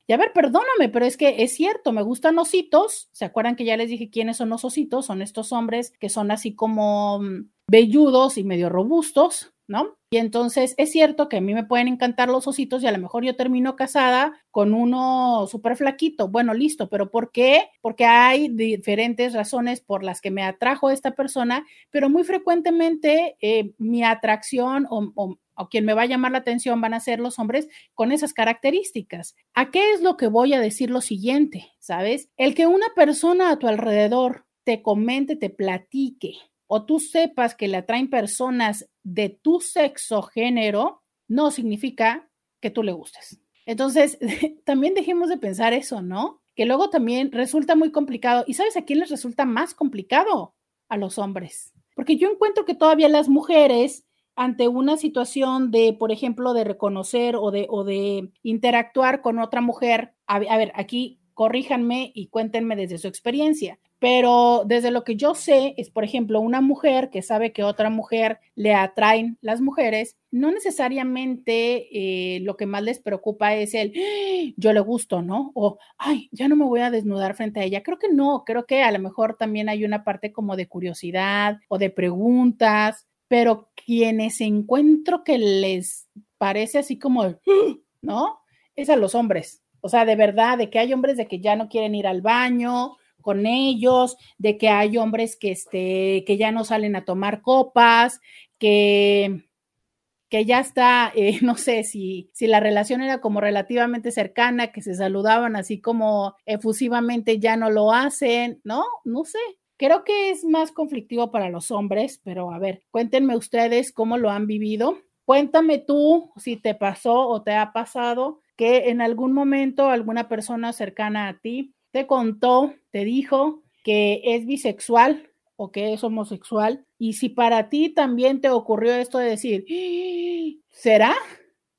Y a ver, perdóname, pero es que es cierto, me gustan ositos. ¿Se acuerdan que ya les dije quiénes son los ositos? Son estos hombres que son así como mm, velludos y medio robustos, ¿no? Y entonces es cierto que a mí me pueden encantar los ositos y a lo mejor yo termino casada con uno súper flaquito. Bueno, listo, pero ¿por qué? Porque hay diferentes razones por las que me atrajo esta persona, pero muy frecuentemente eh, mi atracción o, o o quien me va a llamar la atención van a ser los hombres con esas características. ¿A qué es lo que voy a decir lo siguiente? ¿Sabes? El que una persona a tu alrededor te comente, te platique o tú sepas que le atraen personas de tu sexo género, no significa que tú le gustes. Entonces, también dejemos de pensar eso, ¿no? Que luego también resulta muy complicado. ¿Y sabes a quién les resulta más complicado? A los hombres. Porque yo encuentro que todavía las mujeres, ante una situación de, por ejemplo, de reconocer o de, o de interactuar con otra mujer, a, a ver, aquí corríjanme y cuéntenme desde su experiencia. Pero desde lo que yo sé es, por ejemplo, una mujer que sabe que otra mujer le atraen las mujeres, no necesariamente eh, lo que más les preocupa es el ¡Ah! yo le gusto, ¿no? O ay, ya no me voy a desnudar frente a ella. Creo que no, creo que a lo mejor también hay una parte como de curiosidad o de preguntas, pero quienes encuentro que les parece así como, ¡Ah! ¿no? Es a los hombres. O sea, de verdad, de que hay hombres de que ya no quieren ir al baño con ellos, de que hay hombres que, este, que ya no salen a tomar copas, que, que ya está, eh, no sé si, si la relación era como relativamente cercana, que se saludaban así como efusivamente, ya no lo hacen, ¿no? No sé. Creo que es más conflictivo para los hombres, pero a ver, cuéntenme ustedes cómo lo han vivido. Cuéntame tú si te pasó o te ha pasado que en algún momento alguna persona cercana a ti te contó, te dijo que es bisexual o que es homosexual. Y si para ti también te ocurrió esto de decir, ¿será?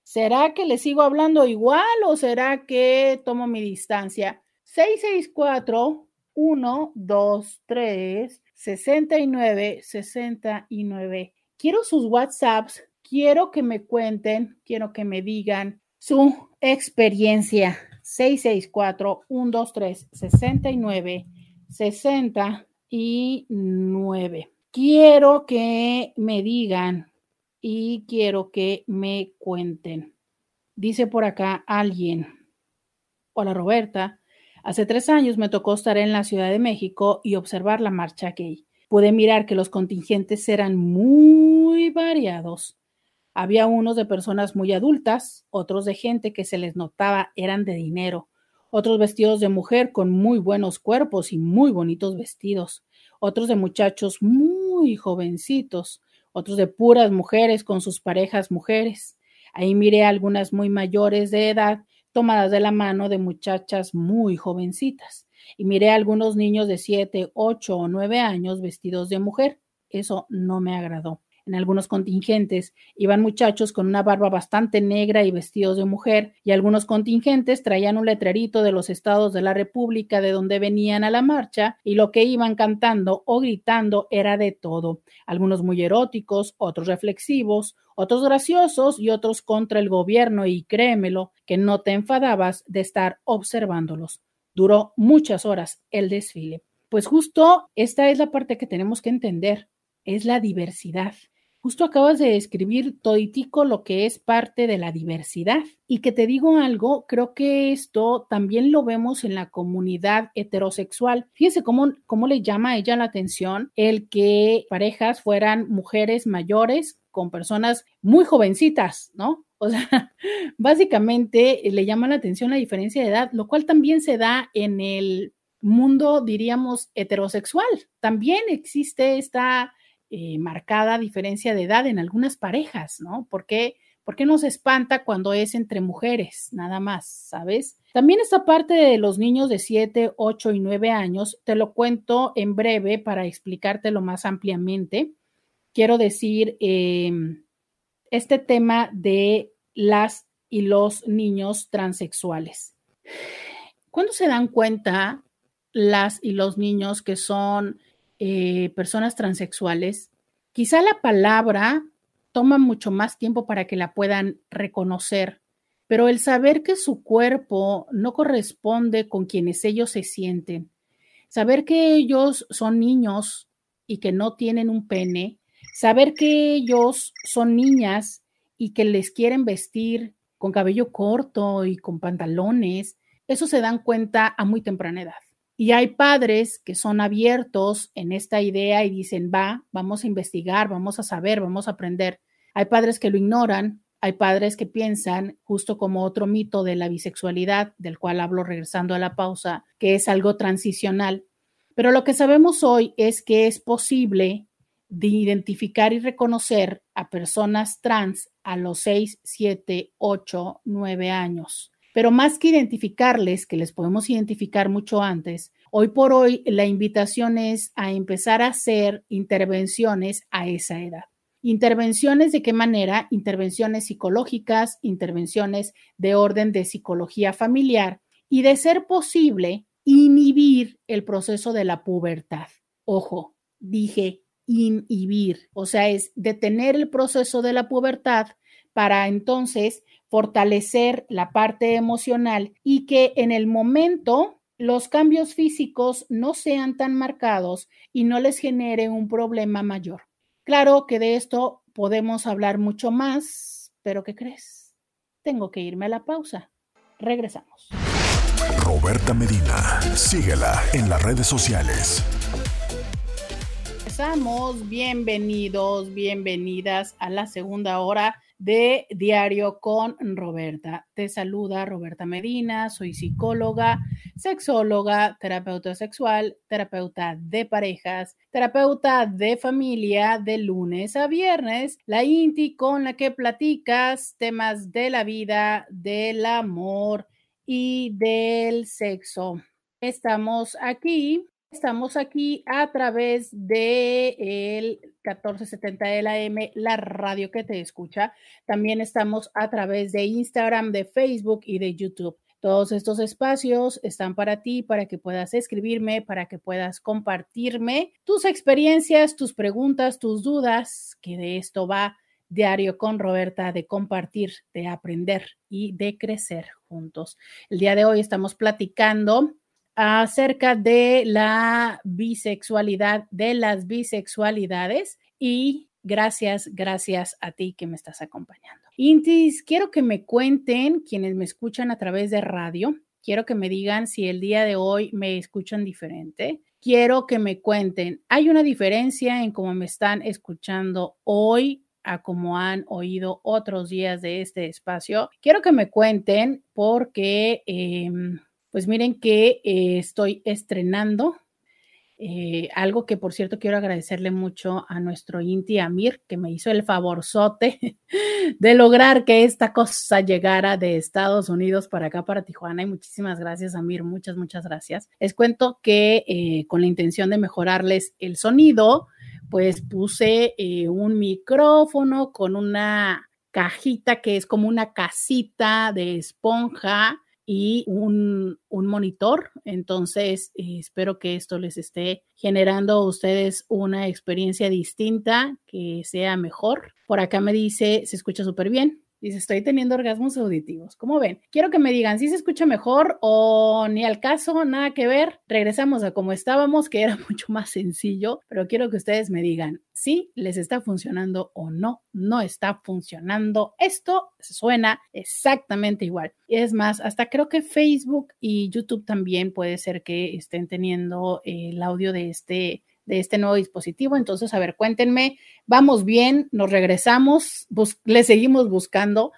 ¿Será que le sigo hablando igual o será que tomo mi distancia? 664 1 2 3 69 69. Quiero sus WhatsApps, quiero que me cuenten, quiero que me digan su experiencia 664-123-69-69. Quiero que me digan y quiero que me cuenten. Dice por acá alguien. Hola Roberta. Hace tres años me tocó estar en la Ciudad de México y observar la marcha gay. Pude mirar que los contingentes eran muy variados había unos de personas muy adultas, otros de gente que se les notaba eran de dinero, otros vestidos de mujer con muy buenos cuerpos y muy bonitos vestidos, otros de muchachos muy jovencitos, otros de puras mujeres con sus parejas mujeres. Ahí miré algunas muy mayores de edad tomadas de la mano de muchachas muy jovencitas. Y miré a algunos niños de siete, ocho o nueve años vestidos de mujer. Eso no me agradó en algunos contingentes iban muchachos con una barba bastante negra y vestidos de mujer, y algunos contingentes traían un letrerito de los estados de la República de donde venían a la marcha, y lo que iban cantando o gritando era de todo, algunos muy eróticos, otros reflexivos, otros graciosos y otros contra el gobierno, y créemelo, que no te enfadabas de estar observándolos. Duró muchas horas el desfile. Pues justo esta es la parte que tenemos que entender, es la diversidad. Justo acabas de describir toditico lo que es parte de la diversidad. Y que te digo algo, creo que esto también lo vemos en la comunidad heterosexual. Fíjense cómo, cómo le llama a ella la atención el que parejas fueran mujeres mayores con personas muy jovencitas, ¿no? O sea, básicamente le llama la atención la diferencia de edad, lo cual también se da en el mundo, diríamos, heterosexual. También existe esta eh, marcada diferencia de edad en algunas parejas, ¿no? ¿Por qué, ¿Por qué nos espanta cuando es entre mujeres, nada más, ¿sabes? También esta parte de los niños de 7, 8 y 9 años, te lo cuento en breve para explicártelo más ampliamente. Quiero decir, em, este tema de las y los niños transexuales. ¿Cuándo se dan cuenta las y los niños que son eh, personas transexuales, quizá la palabra toma mucho más tiempo para que la puedan reconocer, pero el saber que su cuerpo no corresponde con quienes ellos se sienten, saber que ellos son niños y que no tienen un pene, saber que ellos son niñas y que les quieren vestir con cabello corto y con pantalones, eso se dan cuenta a muy temprana edad. Y hay padres que son abiertos en esta idea y dicen, va, vamos a investigar, vamos a saber, vamos a aprender. Hay padres que lo ignoran, hay padres que piensan, justo como otro mito de la bisexualidad, del cual hablo regresando a la pausa, que es algo transicional. Pero lo que sabemos hoy es que es posible de identificar y reconocer a personas trans a los 6, 7, 8, 9 años. Pero más que identificarles, que les podemos identificar mucho antes, hoy por hoy la invitación es a empezar a hacer intervenciones a esa edad. Intervenciones de qué manera? Intervenciones psicológicas, intervenciones de orden de psicología familiar y de ser posible inhibir el proceso de la pubertad. Ojo, dije inhibir, o sea, es detener el proceso de la pubertad para entonces fortalecer la parte emocional y que en el momento los cambios físicos no sean tan marcados y no les genere un problema mayor. Claro que de esto podemos hablar mucho más, pero ¿qué crees? Tengo que irme a la pausa. Regresamos. Roberta Medina, síguela en las redes sociales. Empezamos, bienvenidos, bienvenidas a la segunda hora de Diario con Roberta. Te saluda Roberta Medina, soy psicóloga, sexóloga, terapeuta sexual, terapeuta de parejas, terapeuta de familia de lunes a viernes, la INTI con la que platicas temas de la vida, del amor y del sexo. Estamos aquí Estamos aquí a través de el 1470 de la M, la radio que te escucha. También estamos a través de Instagram, de Facebook y de YouTube. Todos estos espacios están para ti, para que puedas escribirme, para que puedas compartirme tus experiencias, tus preguntas, tus dudas, que de esto va diario con Roberta, de compartir, de aprender y de crecer juntos. El día de hoy estamos platicando acerca de la bisexualidad, de las bisexualidades y gracias, gracias a ti que me estás acompañando. Intis, quiero que me cuenten quienes me escuchan a través de radio, quiero que me digan si el día de hoy me escuchan diferente. Quiero que me cuenten, ¿hay una diferencia en cómo me están escuchando hoy a cómo han oído otros días de este espacio? Quiero que me cuenten porque... Em, pues miren que eh, estoy estrenando eh, algo que por cierto quiero agradecerle mucho a nuestro Inti Amir que me hizo el favorzote de lograr que esta cosa llegara de Estados Unidos para acá, para Tijuana. Y muchísimas gracias, Amir, muchas, muchas gracias. Les cuento que eh, con la intención de mejorarles el sonido, pues puse un micrófono con una cajita que es como una casita de esponja y un, monitor. Entonces, eh, espero que esto les esté generando a ustedes una experiencia distinta, que sea mejor. Por acá me dice, se escucha súper bien. Dice, estoy teniendo orgasmos auditivos. ¿Cómo ven? Quiero que me digan si se escucha mejor o ni al caso, nada que ver. Regresamos a como estábamos, que era mucho más sencillo, pero quiero que ustedes me digan si les está funcionando o no, no está funcionando. Esto suena exactamente igual. Y es más, hasta creo que Facebook y YouTube también puede ser que estén teniendo el audio de este de este nuevo dispositivo. Entonces, a ver, cuéntenme, vamos bien, nos regresamos, le seguimos buscando.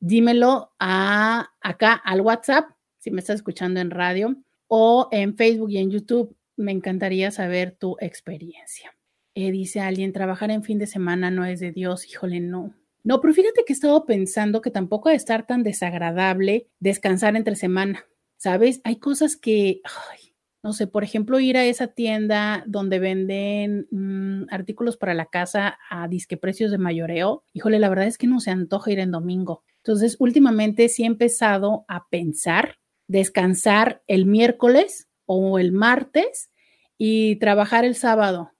Dímelo a, acá al WhatsApp, si me estás escuchando en radio, o en Facebook y en YouTube. Me encantaría saber tu experiencia. Eh, dice alguien, trabajar en fin de semana no es de Dios, híjole, no. No, pero fíjate que he estado pensando que tampoco debe estar tan desagradable descansar entre semana. ¿Sabes? Hay cosas que, no sé, por ejemplo, ir a esa tienda donde venden mm, artículos para la casa a disque precios de mayoreo, híjole, la verdad es que no se antoja ir en domingo. Entonces, últimamente sí he empezado a pensar descansar el miércoles o el martes y trabajar el sábado.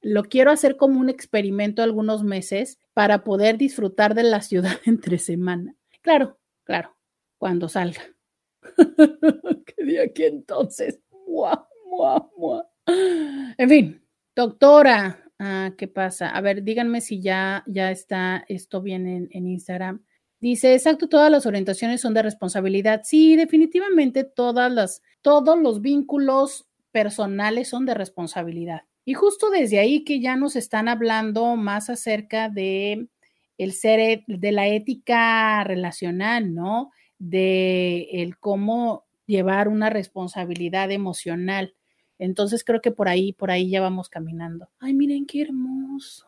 Lo quiero hacer como un experimento algunos meses para poder disfrutar de la ciudad entre semana. Claro, claro, cuando salga. ¿Qué día aquí entonces? En fin, doctora, Ah, ¿qué pasa? A ver, díganme si ya, ya está esto bien en, en Instagram. Dice, exacto, todas las orientaciones son de responsabilidad. Sí, definitivamente todas las, todos los vínculos personales son de responsabilidad. Y justo desde ahí que ya nos están hablando más acerca de el ser, e, de la ética relacional, ¿no? De el cómo llevar una responsabilidad emocional. Entonces creo que por ahí, por ahí ya vamos caminando. Ay, miren qué hermoso.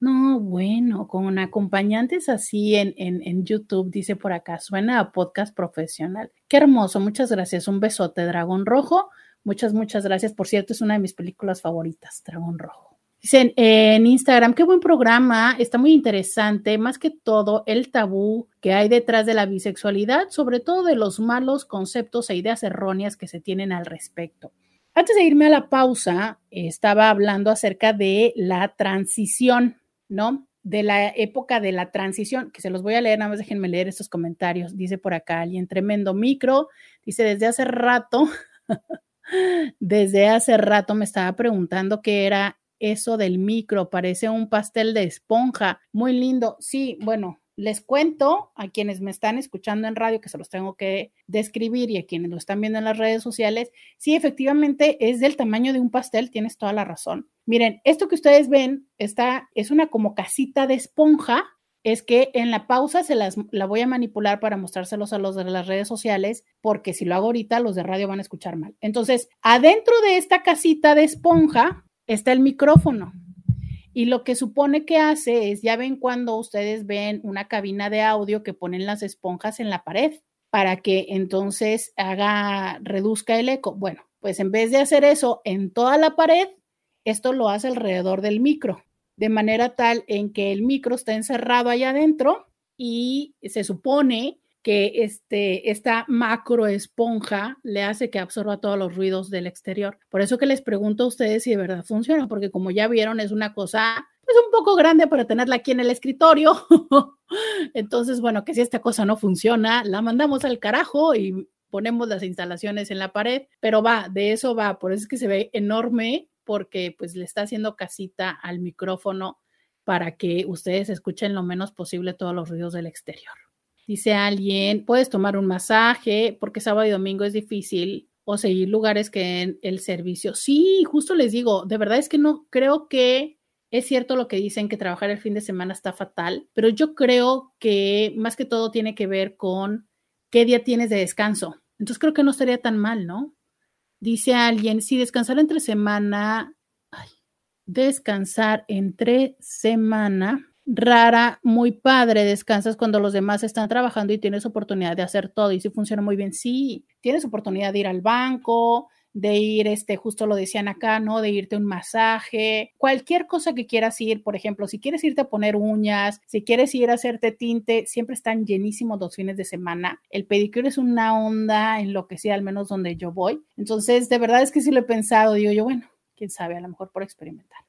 No, bueno, con acompañantes así en, en, en, YouTube, dice por acá, suena a podcast profesional. Qué hermoso, muchas gracias. Un besote, Dragón Rojo. Muchas, muchas gracias. Por cierto, es una de mis películas favoritas, Dragón Rojo. Dicen en Instagram, qué buen programa, está muy interesante, más que todo el tabú que hay detrás de la bisexualidad, sobre todo de los malos conceptos e ideas erróneas que se tienen al respecto. Antes de irme a la pausa, estaba hablando acerca de la transición, ¿no? De la época de la transición, que se los voy a leer, nada más déjenme leer estos comentarios. Dice por acá alguien, tremendo micro, dice desde hace rato, desde hace rato me estaba preguntando qué era eso del micro, parece un pastel de esponja, muy lindo. Sí, bueno, les cuento a quienes me están escuchando en radio que se los tengo que describir y a quienes lo están viendo en las redes sociales, sí, efectivamente es del tamaño de un pastel, tienes toda la razón. Miren, esto que ustedes ven está, es una como casita de esponja, es que en la pausa se las la voy a manipular para mostrárselos a los de las redes sociales, porque si lo hago ahorita, los de radio van a escuchar mal. Entonces, adentro de esta casita de esponja está el micrófono. Y lo que supone que hace es, ya ven cuando ustedes ven una cabina de audio que ponen las esponjas en la pared para que entonces haga, reduzca el eco. Bueno, pues en vez de hacer eso en toda la pared, esto lo hace alrededor del micro, de manera tal en que el micro está encerrado allá adentro y se supone que este, esta macro esponja le hace que absorba todos los ruidos del exterior. Por eso que les pregunto a ustedes si de verdad funciona, porque como ya vieron, es una cosa pues un poco grande para tenerla aquí en el escritorio. Entonces, bueno, que si esta cosa no funciona, la mandamos al carajo y ponemos las instalaciones en la pared, pero va, de eso va, por eso es que se ve enorme, porque pues le está haciendo casita al micrófono para que ustedes escuchen lo menos posible todos los ruidos del exterior. Dice alguien, puedes tomar un masaje porque sábado y domingo es difícil o seguir lugares que en el servicio. Sí, justo les digo, de verdad es que no creo que es cierto lo que dicen que trabajar el fin de semana está fatal, pero yo creo que más que todo tiene que ver con qué día tienes de descanso. Entonces creo que no estaría tan mal, ¿no? Dice alguien, si descansar entre semana, ay, descansar entre semana rara, muy padre, descansas cuando los demás están trabajando y tienes oportunidad de hacer todo y si funciona muy bien, sí, tienes oportunidad de ir al banco, de ir, este, justo lo decían acá, ¿no? De irte a un masaje, cualquier cosa que quieras ir, por ejemplo, si quieres irte a poner uñas, si quieres ir a hacerte tinte, siempre están llenísimos los fines de semana. El pedicure es una onda en lo que sea, al menos donde yo voy. Entonces, de verdad es que sí lo he pensado, digo yo, bueno, quién sabe, a lo mejor por experimentar.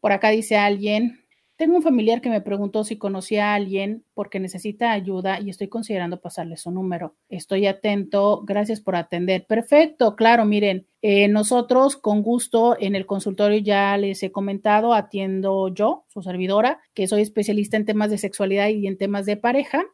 Por acá dice alguien, tengo un familiar que me preguntó si conocía a alguien porque necesita ayuda y estoy considerando pasarle su número. Estoy atento, gracias por atender. Perfecto, claro, miren, eh, nosotros con gusto en el consultorio ya les he comentado, atiendo yo, su servidora, que soy especialista en temas de sexualidad y en temas de pareja.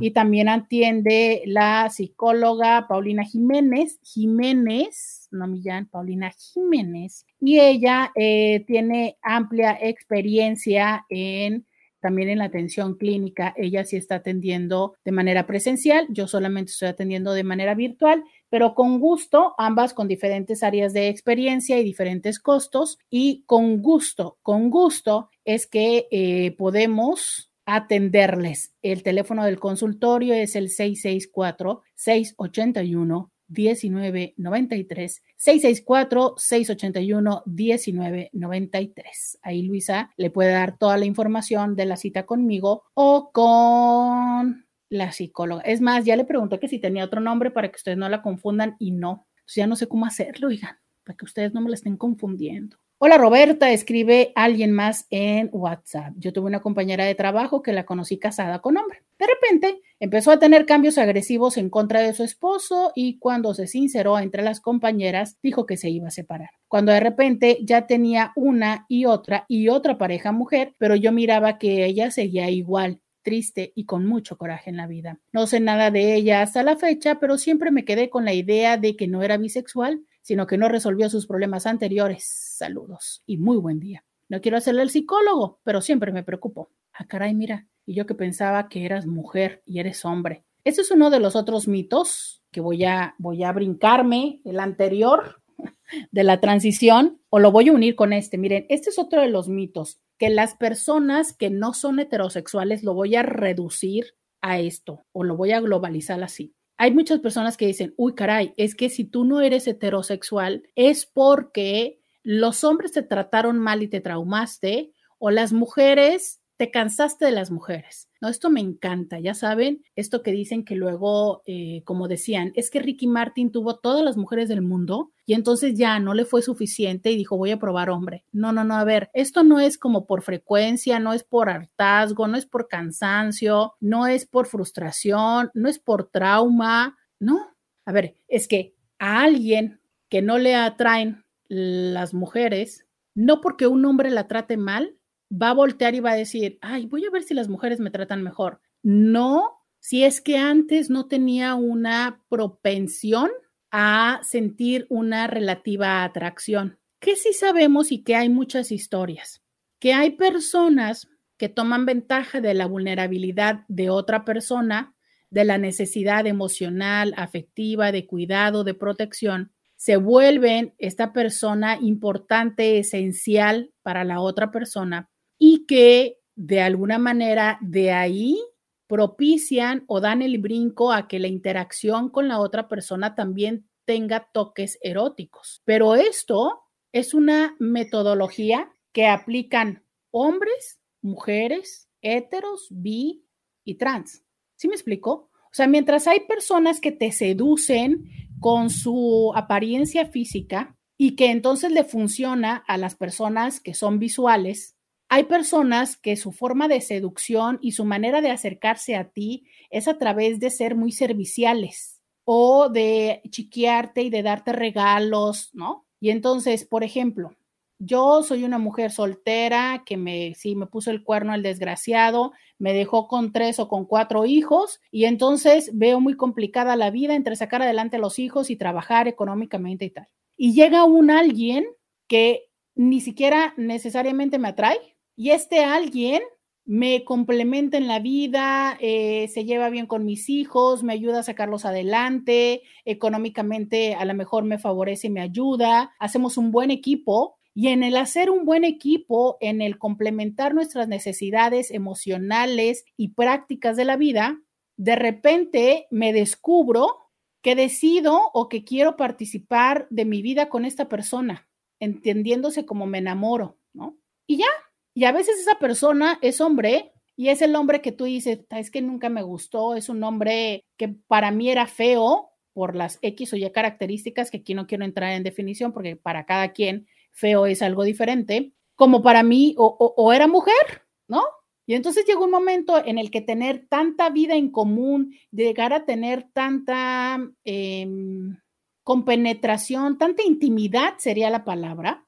Y también atiende la psicóloga Paulina Jiménez. Jiménez, no Millán, Paulina Jiménez, y ella eh, tiene amplia experiencia en también en la atención clínica. Ella sí está atendiendo de manera presencial, yo solamente estoy atendiendo de manera virtual, pero con gusto, ambas con diferentes áreas de experiencia y diferentes costos, y con gusto, con gusto es que eh, podemos atenderles. El teléfono del consultorio es el 664 681 1993 664 681 1993. Ahí Luisa le puede dar toda la información de la cita conmigo o con la psicóloga. Es más, ya le pregunté que si tenía otro nombre para que ustedes no la confundan y no. ya no sé cómo hacerlo, oigan, para que ustedes no me la estén confundiendo. Hola Roberta, escribe alguien más en WhatsApp. Yo tuve una compañera de trabajo que la conocí casada con hombre. De repente empezó a tener cambios agresivos en contra de su esposo y cuando se sinceró entre las compañeras dijo que se iba a separar. Cuando de repente ya tenía una y otra y otra pareja mujer, pero yo miraba que ella seguía igual triste y con mucho coraje en la vida. No sé nada de ella hasta la fecha, pero siempre me quedé con la idea de que no era bisexual sino que no resolvió sus problemas anteriores. Saludos y muy buen día. No quiero hacerle el psicólogo, pero siempre me preocupo. Ah, caray, mira, y yo que pensaba que eras mujer y eres hombre. Ese es uno de los otros mitos que voy a, voy a brincarme, el anterior de la transición, o lo voy a unir con este. Miren, este es otro de los mitos, que las personas que no son heterosexuales lo voy a reducir a esto, o lo voy a globalizar así hay muchas personas que dicen, uy, caray, es que si tú no eres heterosexual es porque los hombres te trataron mal y te traumaste o las mujeres te cansaste de las mujeres. No, esto me encanta, ya saben, esto que dicen que luego, eh, como decían, es que Ricky Martin tuvo todas las mujeres del mundo y entonces ya no le fue suficiente y dijo, voy a probar hombre. No, no, no, a ver, esto no es como por frecuencia, no es por hartazgo, no es por cansancio, no es por frustración, no es por trauma, no. A ver, es que a alguien que no le atraen las mujeres, no porque un hombre la trate mal, va a voltear y va a decir, ay, voy a ver si las mujeres me tratan mejor. No, si es que antes no tenía una propensión a sentir una relativa atracción. Que sí sabemos y que hay muchas historias, que hay personas que toman ventaja de la vulnerabilidad de otra persona, de la necesidad emocional, afectiva, de cuidado, de protección, se vuelven esta persona importante, esencial para la otra persona y que de alguna manera de ahí propician o dan el brinco a que la interacción con la otra persona también tenga toques eróticos. Pero esto es una metodología que aplican hombres, mujeres, heteros, bi y trans. ¿Sí me explico? O sea, mientras hay personas que te seducen con su apariencia física y que entonces le funciona a las personas que son visuales, hay personas que su forma de seducción y su manera de acercarse a ti es a través de ser muy serviciales o de chiquearte y de darte regalos, ¿no? Y entonces, por ejemplo, yo soy una mujer soltera que me, sí, me puso el cuerno el desgraciado, me dejó con tres o con cuatro hijos y entonces veo muy complicada la vida entre sacar adelante a los hijos y trabajar económicamente y tal. Y llega un alguien que ni siquiera necesariamente me atrae, y este alguien me complementa en la vida, eh, se lleva bien con mis hijos, me ayuda a sacarlos adelante, económicamente a lo mejor me favorece y me ayuda, hacemos un buen equipo y en el hacer un buen equipo, en el complementar nuestras necesidades emocionales y prácticas de la vida, de repente me descubro que decido o que quiero participar de mi vida con esta persona, entendiéndose como me enamoro, ¿no? Y ya, y a veces esa persona es hombre y es el hombre que tú dices, es que nunca me gustó, es un hombre que para mí era feo por las X o Y características que aquí no quiero entrar en definición porque para cada quien feo es algo diferente, como para mí o, era mujer, ¿no? Y entonces llegó un momento en el que tener tanta vida en común, llegar a tener tanta em, compenetración, tanta intimidad sería la palabra,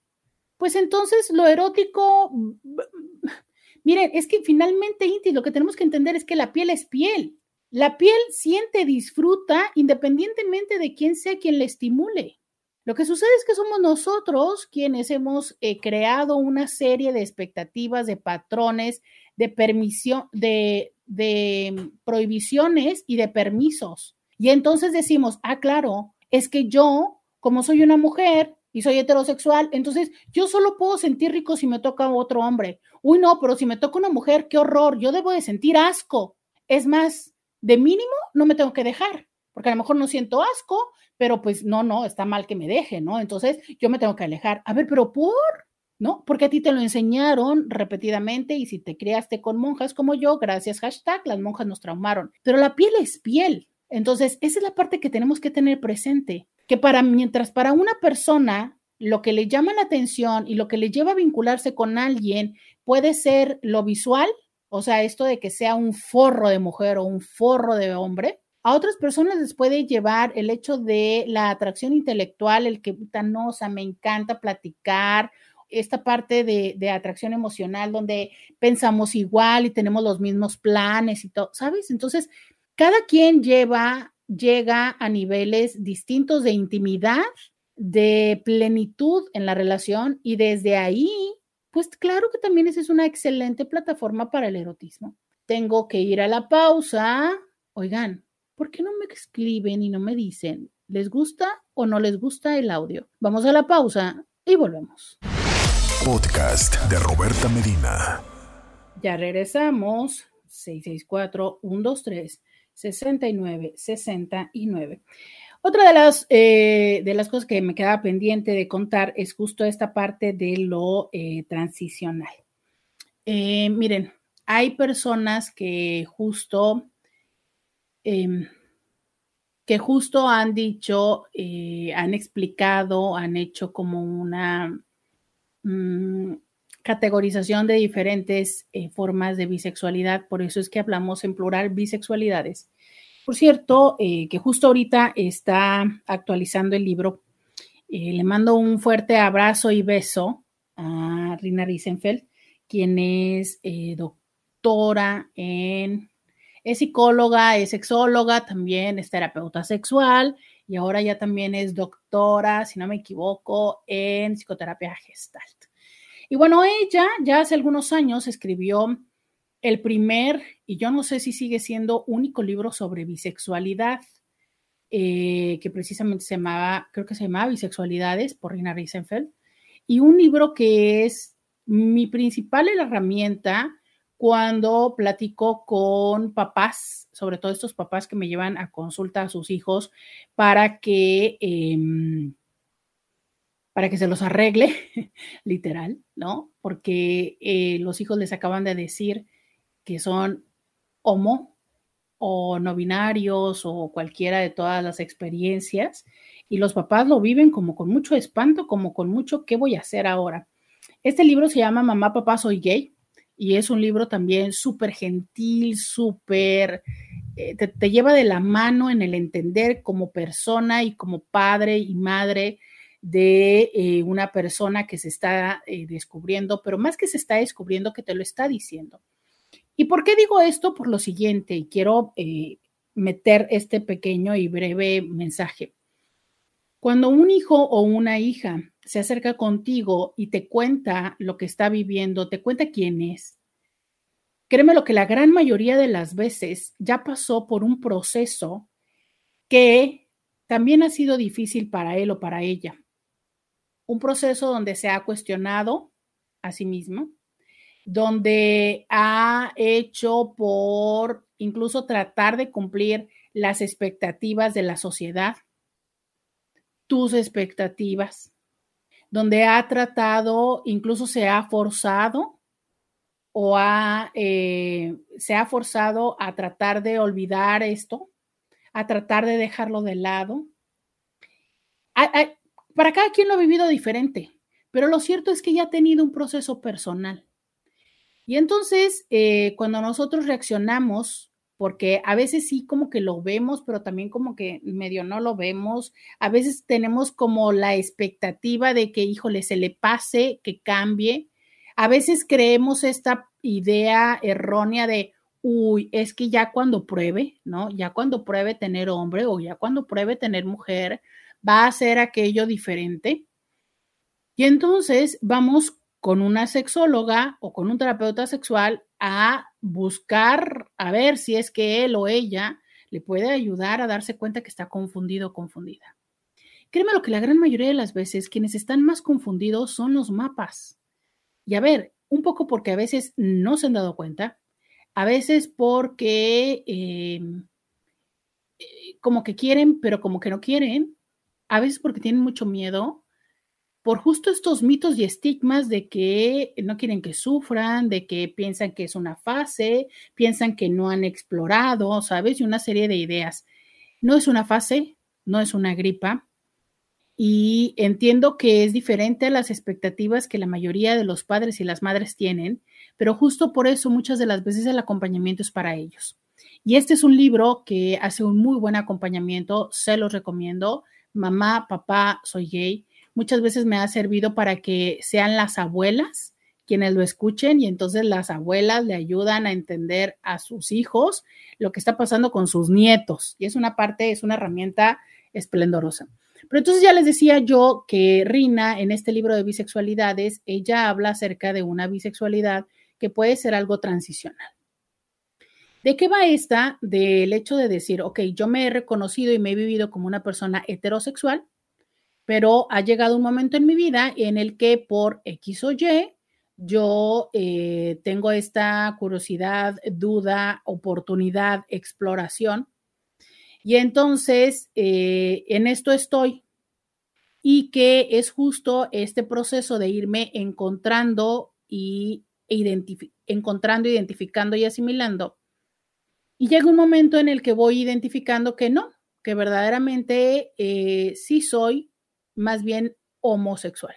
pues entonces lo erótico, miren, es que finalmente, Inti, lo que tenemos que entender es que la piel es piel. La piel siente, disfruta independientemente de quién sea quien le estimule. Lo que sucede es que somos nosotros quienes hemos eh, creado una serie de expectativas, de patrones, de permisión, de prohibiciones y de permisos. Y entonces decimos, ah, claro, es que yo, como soy una mujer, y soy heterosexual, entonces yo solo puedo sentir rico si me toca otro hombre. Uy, no, pero si me toca una mujer, qué horror, yo debo de sentir asco. Es más, de mínimo no me tengo que dejar, porque a lo mejor no siento asco, pero pues no, no, está mal que me deje, ¿no? Entonces yo me tengo que alejar. A ver, pero por, ¿no? Porque a ti te lo enseñaron repetidamente y si te criaste con monjas como yo, gracias hashtag, las monjas nos traumaron. Pero la piel es piel. Entonces, esa es la parte que tenemos que tener presente que para mientras para una persona lo que le llama la atención y lo que le lleva a vincularse con alguien puede ser lo visual, o sea, esto de que sea un forro de mujer o un forro de hombre. A otras personas les puede llevar el hecho de la atracción intelectual, el que no, o sea, me encanta platicar, esta parte de, de, atracción emocional donde pensamos igual y tenemos los mismos planes y todo, ¿sabes? Entonces, cada quien lleva, llega a niveles distintos de intimidad, de plenitud en la relación y desde ahí pues claro que también esa es una excelente plataforma para el erotismo. Tengo que ir a la pausa. Oigan, ¿por qué no me escriben y no me dicen, ¿les gusta o no les gusta el audio? Vamos a la pausa y volvemos. Podcast de Roberta Medina. Ya regresamos. 664-123-6969. Otra de las, eh, de las cosas que me quedaba pendiente de contar es justo esta parte de lo eh, transicional. Eh, miren, hay personas que justo, em, que justo han dicho, han explicado, han hecho como una mm, categorización de diferentes formas de bisexualidad. Por eso es que hablamos en plural bisexualidades por cierto, eh, que justo ahorita está actualizando el libro. Eh, le mando un fuerte abrazo y beso a Rina Riesenfeld, quien es eh, doctora en, es psicóloga, es sexóloga, también es terapeuta sexual y ahora ya también es doctora, si no me equivoco, en psicoterapia gestalt. Y bueno, ella ya hace algunos años escribió el primer, y yo no sé si sigue siendo único libro sobre bisexualidad, eh, que precisamente se llamaba, creo que se llamaba Bisexualidades por Rina Riesenfeld, y un libro que es mi principal herramienta cuando platico con papás, sobre todo estos papás que me llevan a consulta a sus hijos para que, em, para que se los arregle, literal, ¿no? Porque eh, los hijos les acaban de decir que son homo o no binarios o cualquiera de todas las experiencias y los papás lo viven como con mucho espanto, como con mucho ¿qué voy a hacer ahora? Este libro se llama Mamá, Papá, Soy Gay y es un libro también súper gentil, súper, eh, te, lleva de la mano en el entender como persona y como padre y madre de eh, una persona que se está eh, descubriendo, pero más que se está descubriendo, que te lo está diciendo. ¿Y por qué digo esto? Por lo siguiente, y quiero eh, meter este pequeño y breve mensaje. Cuando un hijo o una hija se acerca contigo y te cuenta lo que está viviendo, te cuenta quién es, créeme lo que la gran mayoría de las veces ya pasó por un proceso que también ha sido difícil para él o para ella. Un proceso donde se ha cuestionado a sí mismo, donde ha hecho por incluso tratar de cumplir las expectativas de la sociedad, tus expectativas, donde ha tratado, incluso se ha forzado o ha, eh, se ha forzado a tratar de olvidar esto, a tratar de dejarlo de lado. Para cada quien lo ha vivido diferente, pero lo cierto es que ya ha tenido un proceso personal y entonces, eh, cuando nosotros reaccionamos, porque a veces sí como que lo vemos, pero también como que medio no lo vemos, a veces tenemos como la expectativa de que, híjole, se le pase, que cambie. A veces creemos esta idea errónea de, uy, es que ya cuando pruebe, ¿no? Ya cuando pruebe tener hombre o ya cuando pruebe tener mujer, va a ser aquello diferente. Y entonces vamos con una sexóloga o con un terapeuta sexual a buscar a ver si es que él o ella le puede ayudar a darse cuenta que está confundido o confundida. Créeme lo que la gran mayoría de las veces quienes están más confundidos son los mapas. Y a ver, un poco porque a veces no se han dado cuenta, a veces porque em, eh, como que quieren, pero como que no quieren, a veces porque tienen mucho miedo por justo estos mitos y estigmas de que no quieren que sufran, de que piensan que es una fase, piensan que no han explorado, ¿sabes? Y una serie de ideas. No es una fase, no es una gripa. y entiendo que es diferente a las expectativas que la mayoría de los padres y las madres tienen, pero justo por eso muchas de las veces el acompañamiento es para ellos. Y este es un libro que hace un muy buen acompañamiento, se los recomiendo. Mamá, papá, soy gay. Muchas veces me ha servido para que sean las abuelas quienes lo escuchen y entonces las abuelas le ayudan a entender a sus hijos lo que está pasando con sus nietos. Y es una parte, es una herramienta esplendorosa. Pero entonces ya les decía yo que Rina, en este libro de bisexualidades, ella habla acerca de una bisexualidad que puede ser algo transicional. ¿De qué va esta? Del hecho de decir, ok, yo me he reconocido y me he vivido como una persona heterosexual, pero ha llegado un momento en mi vida en el que por X o Y yo eh, tengo esta curiosidad, duda, oportunidad, exploración y entonces, eh, en esto estoy. Y que es justo este proceso de irme encontrando y encontrando, identificando y asimilando. Y llega un momento en el que voy identificando que no, que verdaderamente eh, sí soy más bien homosexual.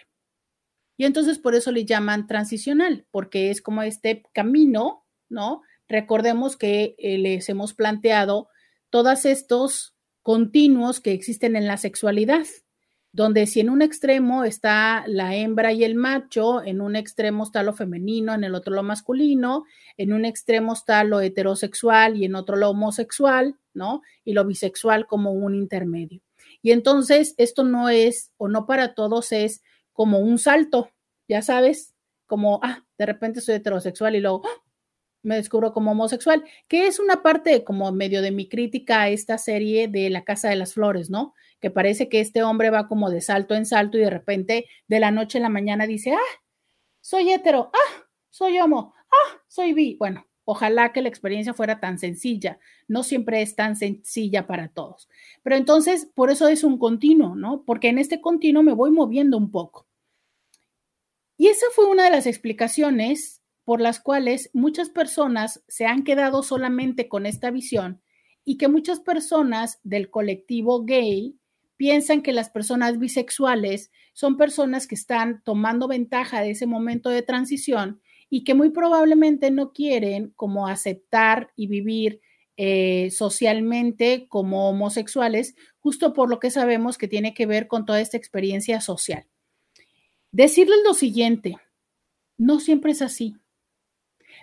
Y entonces por eso le llaman transicional, porque es como este camino, ¿no? Recordemos que eh, les hemos planteado todos estos continuos que existen en la sexualidad, donde si en un extremo está la hembra y el macho, en un extremo está lo femenino, en el otro lo masculino, en un extremo está lo heterosexual y en otro lo homosexual, ¿no? Y lo bisexual como un intermedio. Y entonces esto no es, o no para todos es como un salto, ya sabes, como, ah, de repente soy heterosexual y luego, ¡ah! Me descubro como homosexual, que es una parte como medio de mi crítica a esta serie de La Casa de las Flores, ¿no? Que parece que este hombre va como de salto en salto y de repente de la noche a la mañana dice, ah, soy hetero, ah, soy homo, ah, soy bi. Bueno, ojalá que la experiencia fuera tan sencilla, no siempre es tan sencilla para todos. Pero entonces, por eso es un continuo, ¿no? Porque en este continuo me voy moviendo un poco. Y esa fue una de las explicaciones por las cuales muchas personas se han quedado solamente con esta visión y que muchas personas del colectivo gay piensan que las personas bisexuales son personas que están tomando ventaja de ese momento de transición y que muy probablemente no quieren como aceptar y vivir eh, socialmente como homosexuales, justo por lo que sabemos que tiene que ver con toda esta experiencia social. Decirles lo siguiente, no siempre es así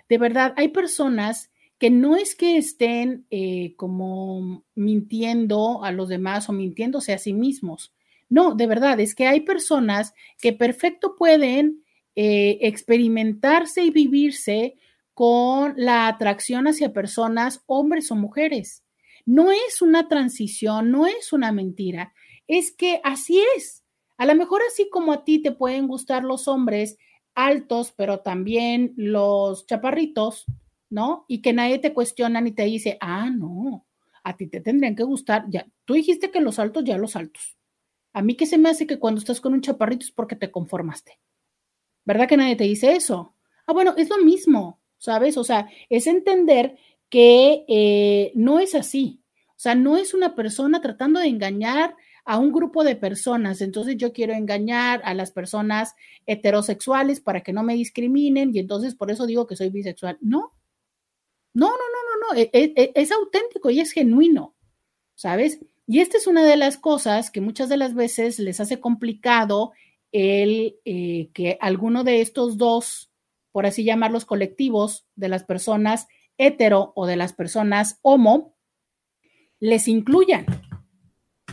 de verdad, hay personas que no es que estén eh, como mintiendo a los demás o mintiéndose a sí mismos. No, de verdad, es que hay personas que perfecto pueden eh, experimentarse y vivirse con la atracción hacia personas, hombres o mujeres. No es una transición, no es una mentira, es que así es. A lo mejor así como a ti te pueden gustar los hombres altos, pero también los chaparritos, ¿no? Y que nadie te cuestiona ni te dice, ah, no, a ti te tendrían que gustar, ya, tú dijiste que los altos, ya los altos. A mí que se me hace que cuando estás con un chaparrito es porque te conformaste. ¿Verdad que nadie te dice eso? Ah, bueno, es lo mismo, ¿sabes? O sea, es entender que eh, no es así. O sea, no es una persona tratando de engañar a un grupo de personas. Entonces yo quiero engañar a las personas heterosexuales para que no me discriminen y entonces por eso digo que soy bisexual. No, no, no, no, no, no. E, e, e, es, auténtico y es genuino, ¿sabes? Y esta es una de las cosas que muchas de las veces les hace complicado el eh, que alguno de estos dos, por así llamarlos colectivos, de las personas hetero o de las personas homo, les incluyan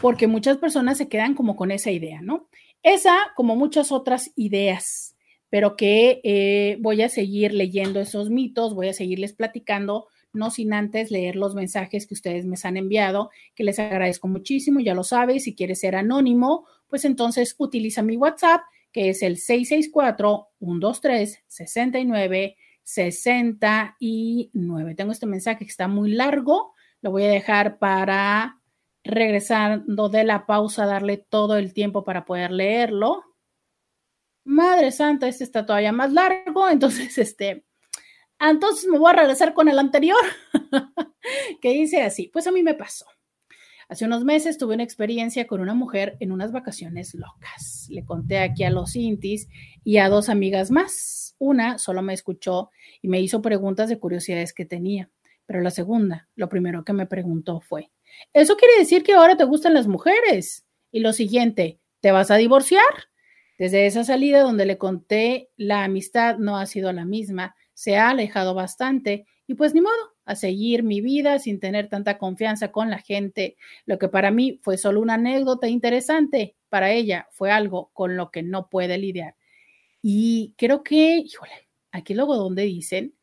porque muchas personas se quedan como con esa idea, ¿no? Esa, como muchas otras ideas, pero que eh, voy a seguir leyendo esos mitos, voy a seguirles platicando, no sin antes leer los mensajes que ustedes me han enviado, que les agradezco muchísimo, ya lo sabes, si quieres ser anónimo, pues entonces utiliza mi WhatsApp, que es el 664-123-6969. Tengo este mensaje que está muy largo, lo voy a dejar para regresando de la pausa, darle todo el tiempo para poder leerlo. Madre Santa, este está todavía más largo, entonces este, entonces me voy a regresar con el anterior, que dice así, pues a mí me pasó. Hace unos meses tuve una experiencia con una mujer en unas vacaciones locas. Le conté aquí a los intis y a dos amigas más. Una solo me escuchó y me hizo preguntas de curiosidades que tenía, pero la segunda, lo primero que me preguntó fue, ¿eso quiere decir que ahora te gustan las mujeres? Y lo siguiente, ¿te vas a divorciar? Desde esa salida donde le conté, la amistad no ha sido la misma, se ha alejado bastante y pues ni modo, a seguir mi vida sin tener tanta confianza con la gente. Lo que para mí fue solo una anécdota interesante, para ella fue algo con lo que no puede lidiar. Y creo que, híjole, aquí luego donde dicen,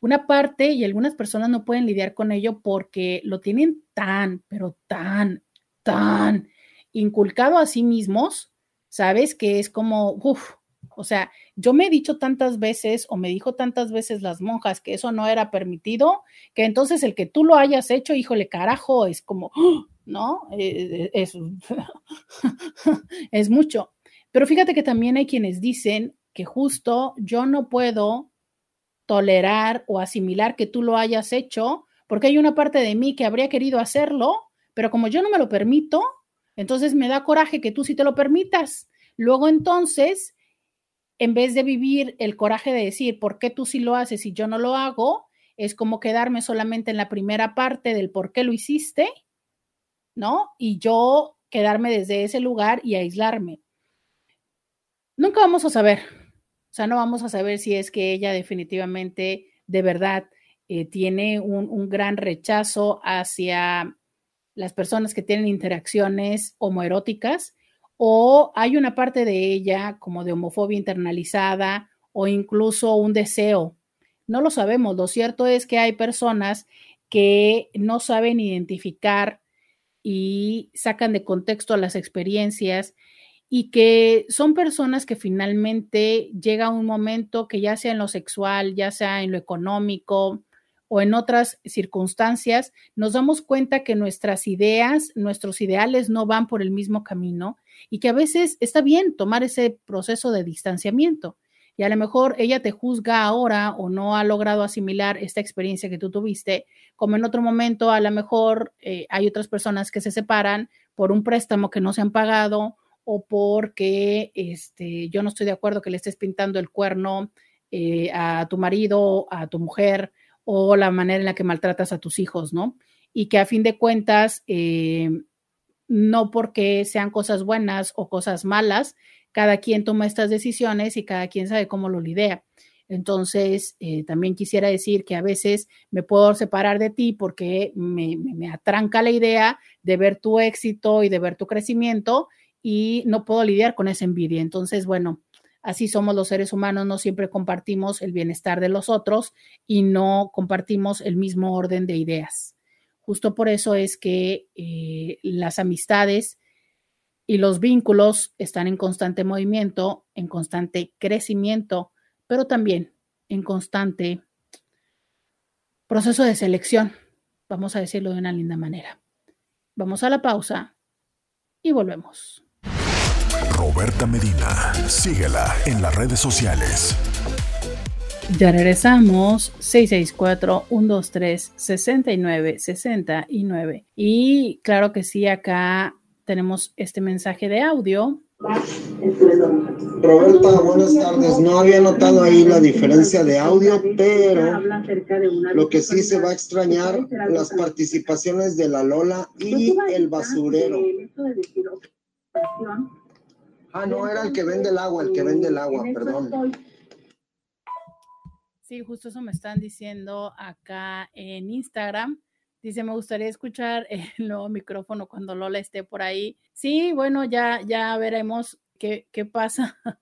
una parte y algunas personas no pueden lidiar con ello porque lo tienen tan, pero tan, tan inculcado a sí mismos, ¿sabes? Que es como, uff, o sea, yo me he dicho tantas veces o me dijo tantas veces las monjas que eso no era permitido, que entonces el que tú lo hayas hecho, híjole, carajo, es como, ¿no? Eh, es, es mucho. Pero fíjate que también hay quienes dicen que justo yo no puedo tolerar o asimilar que tú lo hayas hecho, porque hay una parte de mí que habría querido hacerlo, pero como yo no me lo permito, entonces me da coraje que tú sí te lo permitas. Luego entonces en vez de vivir el coraje de decir, ¿por qué tú sí lo haces y yo no lo hago? Es como quedarme solamente en la primera parte del por qué lo hiciste, ¿no? Y yo quedarme desde ese lugar y aislarme. Nunca vamos a saber, sea, no vamos a saber si es que ella definitivamente, de verdad, eh, tiene un, un gran rechazo hacia las personas que tienen interacciones homoeróticas o hay una parte de ella como de homofobia internalizada o incluso un deseo. No lo sabemos. Lo cierto es que hay personas que no saben identificar y sacan de contexto las experiencias y que son personas que finalmente llega un momento que ya sea en lo sexual, ya sea en lo económico, o en otras circunstancias, nos damos cuenta que nuestras ideas, nuestros ideales no van por el mismo camino y que a veces está bien tomar ese proceso de distanciamiento. Y a lo mejor ella te juzga ahora o no ha logrado asimilar esta experiencia que tú tuviste, como en otro momento a lo mejor eh, hay otras personas que se separan por un préstamo que no se han pagado o porque este, yo no estoy de acuerdo que le estés pintando el cuerno eh, a tu marido, a tu mujer, o la manera en la que maltratas a tus hijos, ¿no? Y que a fin de cuentas, eh, no porque sean cosas buenas o cosas malas, cada quien toma estas decisiones y cada quien sabe cómo lo lidia. Entonces, eh, también quisiera decir que a veces me puedo separar de ti porque me, me, atranca la idea de ver tu éxito y de ver tu crecimiento y no puedo lidiar con esa envidia. Entonces, bueno, Así somos los seres humanos, no siempre compartimos el bienestar de los otros y no compartimos el mismo orden de ideas. Justo por eso es que eh, las amistades y los vínculos están en constante movimiento, en constante crecimiento, pero también en constante proceso de selección, vamos a decirlo de una linda manera. Vamos a la pausa y volvemos. Roberta Medina. Síguela en las redes sociales. Ya regresamos 664-123-6969. Y claro que sí, acá tenemos este mensaje de audio. Roberta, buenas tardes. No había notado ahí la diferencia de audio, pero lo que sí se va a extrañar, las participaciones de la Lola y el basurero. Ah, no, era el que vende el agua, el que vende el agua, perdón. Sí, justo eso me están diciendo acá en Instagram. Dice, me gustaría escuchar el nuevo micrófono cuando Lola esté por ahí. Sí, bueno, ya, ya veremos qué, qué pasa.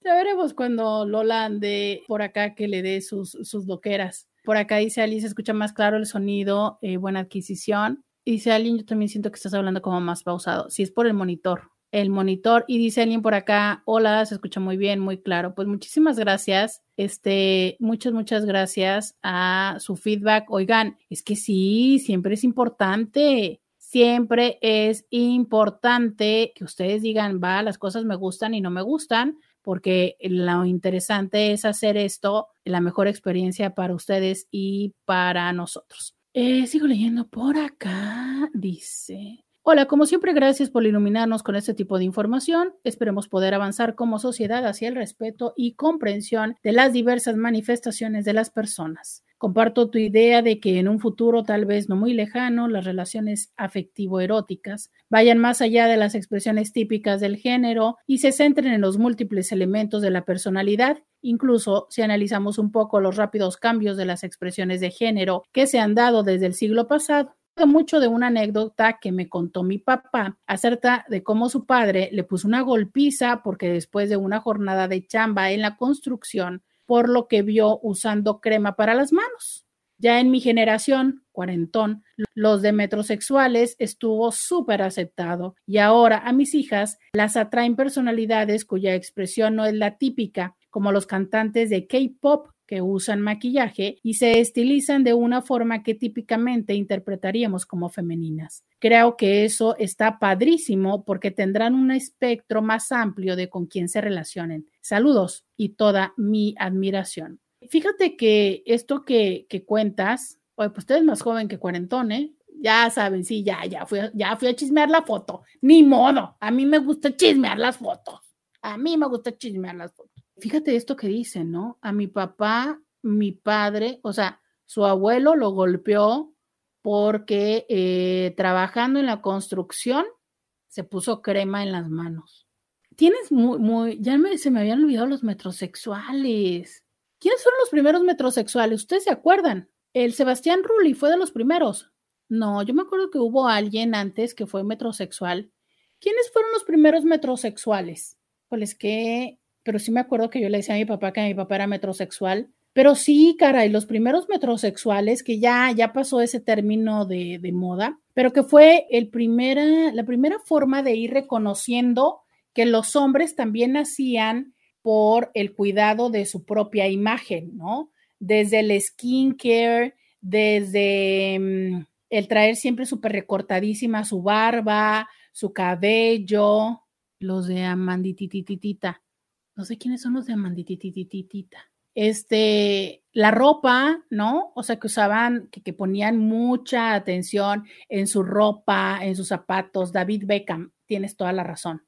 ya veremos cuando Lola ande por acá que le dé sus, sus loqueras. Por acá dice Alice, escucha más claro el sonido, eh, buena adquisición. Dice alguien, yo también siento que estás hablando como más pausado. Si es por el monitor el monitor y dice alguien por acá, hola, se escucha muy bien, muy claro. Pues muchísimas gracias. Este, muchas, muchas gracias a su feedback. Oigan, es que sí, siempre es importante. Siempre es importante que ustedes digan, va, las cosas me gustan y no me gustan, porque lo interesante es hacer esto la mejor experiencia para ustedes y para nosotros. Eh, sigo leyendo por acá. Dice. Hola, como siempre, gracias por iluminarnos con este tipo de información. Esperemos poder avanzar como sociedad hacia el respeto y comprensión de las diversas manifestaciones de las personas. Comparto tu idea de que en un futuro tal vez no muy lejano las relaciones afectivo-eróticas vayan más allá de las expresiones típicas del género y se centren en los múltiples elementos de la personalidad, incluso si analizamos un poco los rápidos cambios de las expresiones de género que se han dado desde el siglo pasado mucho de una anécdota que me contó mi papá acerca de cómo su padre le puso una golpiza porque después de una jornada de chamba en la construcción por lo que vio usando crema para las manos. Ya en mi generación, cuarentón, los de metrosexuales estuvo súper aceptado y ahora a mis hijas las atraen personalidades cuya expresión no es la típica, como los cantantes de K-pop que usan maquillaje y se estilizan de una forma que típicamente interpretaríamos como femeninas. Creo que eso está padrísimo porque tendrán un espectro más amplio de con quién se relacionen. Saludos y toda mi admiración. Fíjate que esto que, cuentas, pues usted es más joven que cuarentón, ¿eh? Ya saben, sí, ya, ya fui, ya fui a chismear la foto. Ni modo, a mí me gusta chismear las fotos. A mí me gusta chismear las fotos fíjate esto que dicen, ¿no? A mi papá, mi padre, o sea, su abuelo lo golpeó porque eh, trabajando en la construcción se puso crema en las manos. Tienes muy, muy, ya se me habían olvidado los metrosexuales. ¿Quiénes fueron los primeros metrosexuales? ¿Ustedes se acuerdan? El Sebastián Rulli fue de los primeros. No, yo me acuerdo que hubo alguien antes que fue metrosexual. ¿Quiénes fueron los primeros metrosexuales? Pues que pero sí me acuerdo que yo le decía a mi papá que mi papá era metrosexual. Pero sí, caray, los primeros metrosexuales, que ya, ya pasó ese término de, moda, pero que fue el primera, la primera forma de ir reconociendo que los hombres también nacían por el cuidado de su propia imagen, ¿no? Desde el skincare, desde mm, el traer siempre súper recortadísima su barba, su cabello, los de Amanditititita no sé quiénes son los de Amanditititita. Este, la ropa, ¿no? O sea, que usaban, que, que ponían mucha atención en su ropa, en sus zapatos. David Beckham, tienes toda la razón.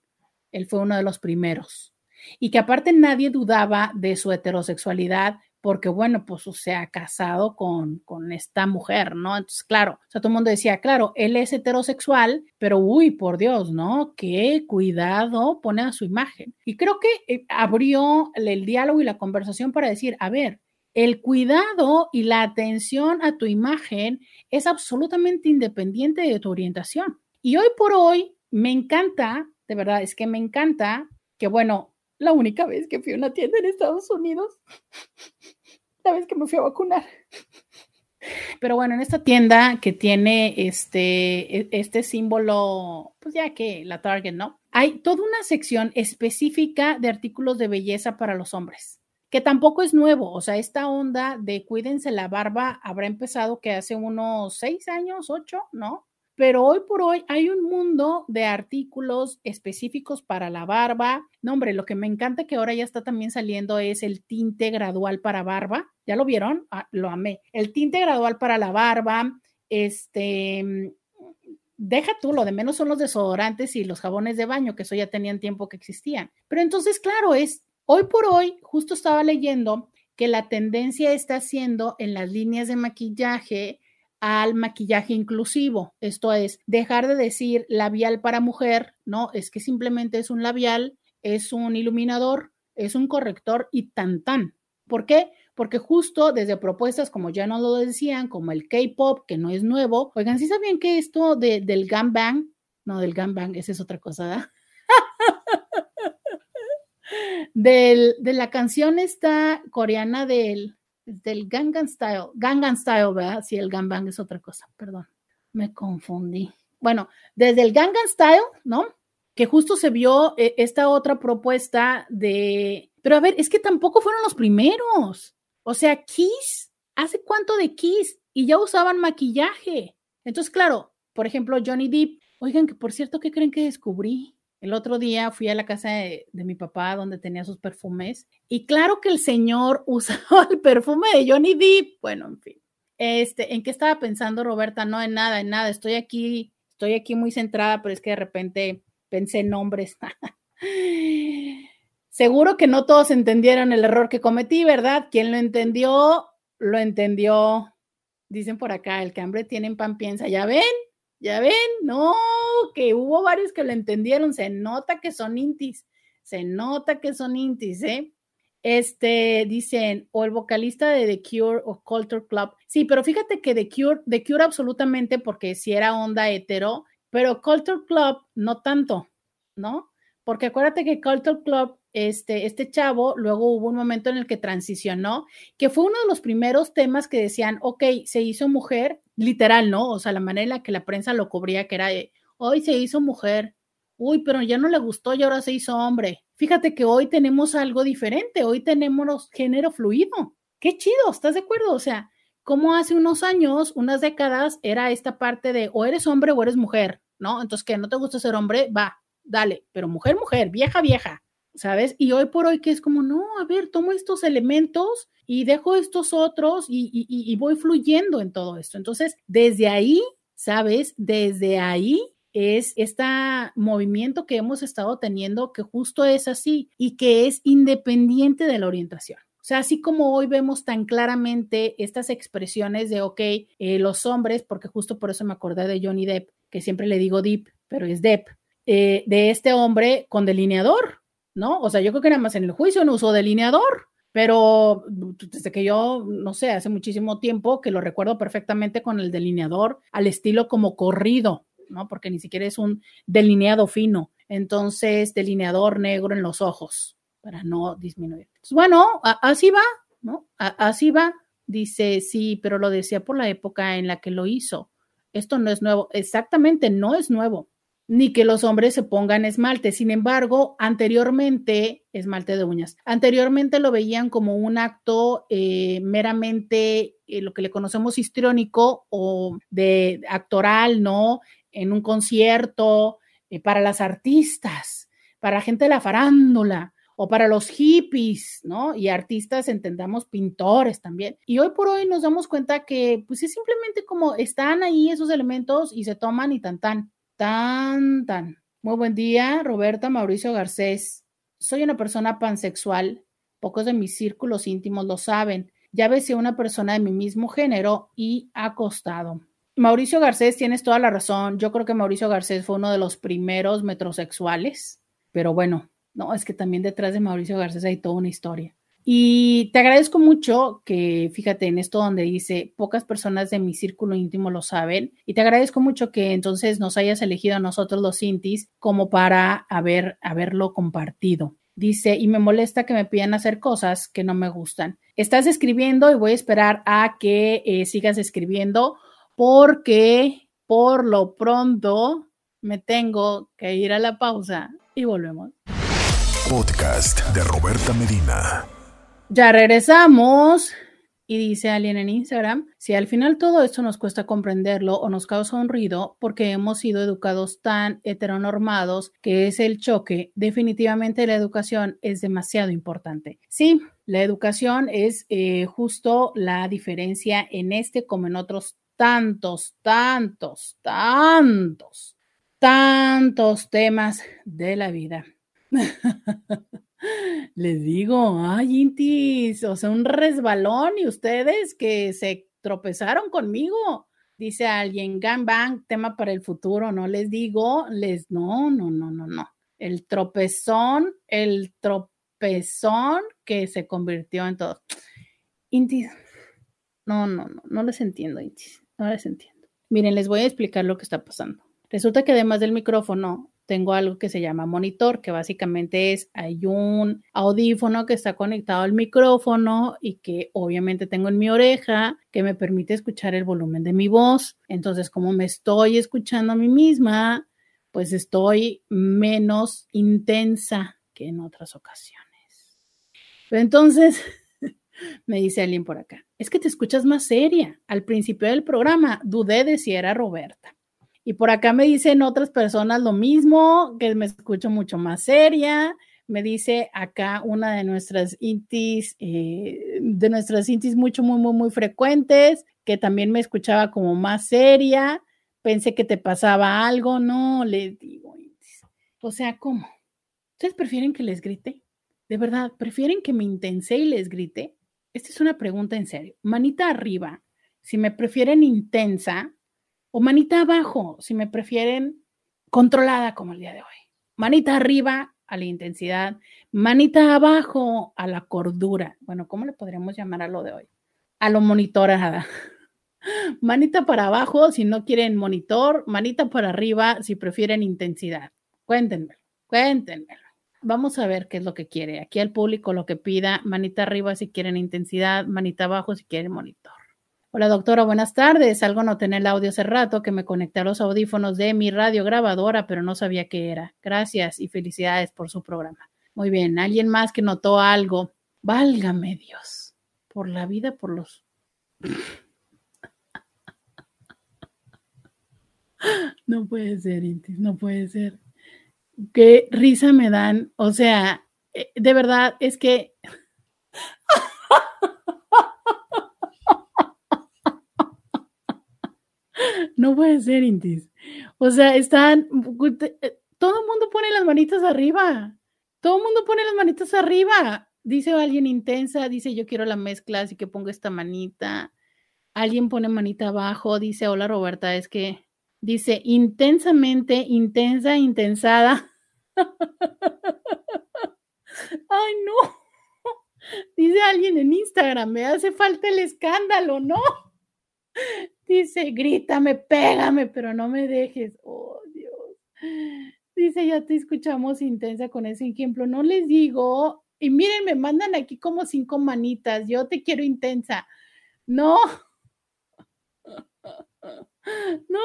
Él fue uno de los primeros. Y que aparte nadie dudaba de su heterosexualidad, porque bueno, pues se ha casado con, con esta mujer, ¿no? Entonces, claro, o sea, todo el mundo decía, claro, él es heterosexual, pero uy, por Dios, ¿no? Qué cuidado pone a su imagen. Y creo que eh, abrió el diálogo y la conversación para decir, a ver, el cuidado y la atención a tu imagen es absolutamente independiente de tu orientación. Y hoy por hoy me encanta, de verdad, es que me encanta que, bueno, la única vez que fui a una tienda en Estados Unidos, la vez que me fui a vacunar. Pero bueno, en esta tienda que tiene este, e, este símbolo, pues ya que la Target, ¿no? Hay toda una sección específica de artículos de belleza para los hombres, que tampoco es nuevo. O sea, esta onda de cuídense la barba habrá empezado que hace unos seis años, ocho, ¿no? Pero hoy por hoy hay un mundo de artículos específicos para la barba. No, hombre, lo que me encanta que ahora ya está también saliendo es el tinte gradual para barba. ¿Ya lo vieron? Ah, lo amé. El tinte gradual para la barba, este, deja tú, lo de menos son los desodorantes y los jabones de baño, que eso ya tenían tiempo que existían. Pero entonces, claro, es hoy por hoy, justo estaba leyendo que la tendencia está siendo en las líneas de maquillaje al maquillaje inclusivo. Esto es, dejar de decir labial para mujer, no, es que simplemente es un labial, es un iluminador, es un corrector y tan tan. ¿Por qué? Porque justo desde propuestas como ya no lo decían, como el K-pop, que no es nuevo, oigan, ¿sí sabían que esto de, del gangbang, no, del gangbang, esa es otra cosa, del, de la canción esta coreana del, del Gangnam Style, Gangnam Style, ¿verdad? Sí, el Gangbang es otra cosa, perdón, me confundí. Bueno, desde el Gangnam Style, ¿no? Que justo se vio eh, esta otra propuesta de, pero a ver, es que tampoco fueron los primeros. O sea, Kiss, ¿hace cuánto de Kiss? Y ya usaban maquillaje. Entonces, claro, por ejemplo, Johnny Depp, oigan, que por cierto, ¿qué creen que descubrí? El otro día fui a la casa de, mi papá donde tenía sus perfumes y claro que el señor usaba el perfume de Johnny Depp. Bueno, en fin. Este, ¿en qué estaba pensando Roberta? No, en nada, en nada. Estoy aquí, estoy aquí muy centrada, pero es que de repente pensé en nombres. Seguro que no todos entendieron el error que cometí, ¿verdad? Quien lo entendió, lo entendió. Dicen por acá, el que hambre tiene en pan piensa, ¿ya ven? ¿Ya ven? No, que hubo varios que lo entendieron. Se nota que son intis. Se nota que son intis, ¿eh? Este, dicen, o el vocalista de The Cure o Culture Club. Sí, pero fíjate que The Cure, The Cure absolutamente, porque si era onda hetero, pero Culture Club no tanto, ¿no? Porque acuérdate que Culture Club este, este chavo, luego hubo un momento en el que transicionó, que fue uno de los primeros temas que decían, ok, se hizo mujer, literal, ¿no? O sea, la manera en la que la prensa lo cubría, que era, hoy se hizo mujer, uy, pero ya no le gustó y ahora se hizo hombre. Fíjate que hoy tenemos algo diferente, hoy tenemos género fluido. Qué chido, ¿estás de acuerdo? O sea, como hace unos años, unas décadas, era esta parte de o eres hombre o eres mujer, ¿no? Entonces, que no te gusta ser hombre, va, dale, pero mujer, mujer, vieja, vieja. ¿Sabes? Y hoy por hoy que es como, no, a ver, tomo estos elementos y dejo estos otros y, voy fluyendo en todo esto. Entonces, desde ahí, ¿sabes? Desde ahí es este movimiento que hemos estado teniendo que justo es así y que es independiente de la orientación. O sea, así como hoy vemos tan claramente estas expresiones de, ok, eh, los hombres, porque justo por eso me acordé de Johnny Depp, que siempre le digo Deep, pero es Depp, eh, de este hombre con delineador, ¿no? O sea, yo creo que nada más en el juicio no usó delineador, pero desde que yo, no sé, hace muchísimo tiempo que lo recuerdo perfectamente con el delineador al estilo como corrido, ¿no? Porque ni siquiera es un delineado fino. Entonces, delineador negro en los ojos para no disminuir. bueno, así va, ¿no? así va. Dice, sí, pero lo decía por la época en la que lo hizo. Esto no es nuevo. Exactamente, no es nuevo ni que los hombres se pongan esmalte. Sin embargo, anteriormente, esmalte de uñas, anteriormente lo veían como un acto eh, meramente eh, lo que le conocemos histriónico o de actoral, ¿no? En un concierto, eh, para las artistas, para gente de la farándula o para los hippies, ¿no? Y artistas, entendamos, pintores también. Y hoy por hoy nos damos cuenta que, pues es simplemente como están ahí esos elementos y se toman y tan tan. Tan, tan. Muy buen día, Roberta Mauricio Garcés. Soy una persona pansexual. Pocos de mis círculos íntimos lo saben. Ya besé a una persona de mi mismo género y acostado. Mauricio Garcés, tienes toda la razón. Yo creo que Mauricio Garcés fue uno de los primeros metrosexuales. Pero bueno, no, es que también detrás de Mauricio Garcés hay toda una historia. Y te agradezco mucho que, fíjate, en esto donde dice, pocas personas de mi círculo íntimo lo saben, y te agradezco mucho que entonces nos hayas elegido a nosotros los Intis como para haber, haberlo compartido. Dice, y me molesta que me pidan hacer cosas que no me gustan. Estás escribiendo y voy a esperar a que eh, sigas escribiendo porque por lo pronto me tengo que ir a la pausa y volvemos. Podcast de Roberta Medina. Ya regresamos. Y dice alguien en Instagram, si al final todo esto nos cuesta comprenderlo o nos causa un ruido porque hemos sido educados tan heteronormados que es el choque, definitivamente la educación es demasiado importante. Sí, la educación es eh, justo la diferencia en este como en otros tantos, tantos, tantos, tantos temas de la vida. Les digo, ay, Intis, o sea, un resbalón y ustedes que se tropezaron conmigo. Dice alguien, gangbang, tema para el futuro, no les digo, les, no, no, no, no, no. El tropezón, el tropezón que se convirtió en todo. Intis, no, no, no, no les entiendo, Intis, no les entiendo. Miren, les voy a explicar lo que está pasando. Resulta que además del micrófono, tengo algo que se llama monitor, que básicamente es, hay un audífono que está conectado al micrófono y que obviamente tengo en mi oreja que me permite escuchar el volumen de mi voz. Entonces, como me estoy escuchando a mí misma, pues estoy menos intensa que en otras ocasiones. Pero entonces, me dice alguien por acá, es que te escuchas más seria. Al principio del programa dudé de si era Roberta. Y por acá me dicen otras personas lo mismo, que me escucho mucho más seria, Me dice acá una de nuestras intis, eh, de nuestras intis mucho, muy, muy, muy frecuentes, que también me escuchaba como más seria. Pensé que te pasaba algo, no, le digo. O sea, ¿cómo? ¿Ustedes prefieren que les grite? De verdad, ¿prefieren que me intense y les grite? Esta es una pregunta en serio. Manita arriba, si me prefieren intensa, o manita abajo, si me prefieren controlada como el día de hoy. Manita arriba a la intensidad, manita abajo a la cordura. Bueno, ¿cómo le podríamos llamar a lo de hoy? A lo monitorada. Manita para abajo si no quieren monitor, manita para arriba si prefieren intensidad. Cuéntenme, cuéntenme. Vamos a ver qué es lo que quiere. Aquí al público lo que pida, manita arriba si quieren intensidad, manita abajo si quieren monitor. Hola doctora, buenas tardes. Algo no tener el audio hace rato que me conecté a los audífonos de mi radio grabadora, pero no sabía qué era. Gracias y felicidades por su programa. Muy bien, alguien más que notó algo. Válgame Dios, por la vida, por los... No puede ser, Intis, no puede ser. Qué risa me dan. O sea, eh, de verdad, es que No puede ser, Intis. O sea, están. Eh, todo el mundo pone las manitas arriba. Todo el mundo pone las manitas arriba. Dice alguien intensa, dice yo quiero la mezcla, así que pongo esta manita. Alguien pone manita abajo, dice hola Roberta, es que dice intensamente, intensa, intensada. Ay, no. Dice alguien en Instagram, me hace falta el escándalo, ¿no? Dice, grítame, pégame, pero no me dejes. Oh, Dios. Dice, ya te escuchamos intensa con ese ejemplo. No les digo, y miren, me mandan aquí como cinco manitas. Yo te quiero intensa. No. No.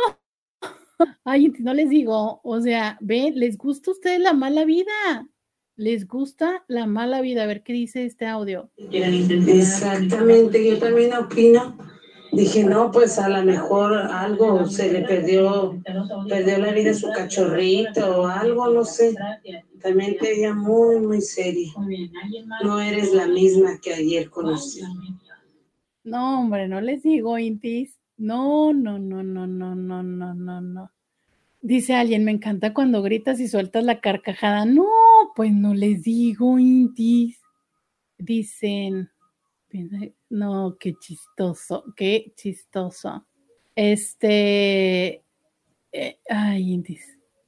Ay, no les digo, o sea, ven, ¿les gusta a ustedes la mala vida? ¿Les gusta la mala vida? A ver qué dice este audio. Exactamente, yo también opino Dije, no, pues a lo mejor algo se le perdió, perdió la vida su cachorrito o algo, no sé. También te veía muy, muy seria. No eres la misma que ayer conocí. No, hombre, no les digo, Intis. No, no, no, no, no, no, no, no, no. Dice alguien, me encanta cuando gritas y sueltas la carcajada. No, pues no les digo, Intis. Dicen, no, qué chistoso, qué chistoso. Este, eh, ay,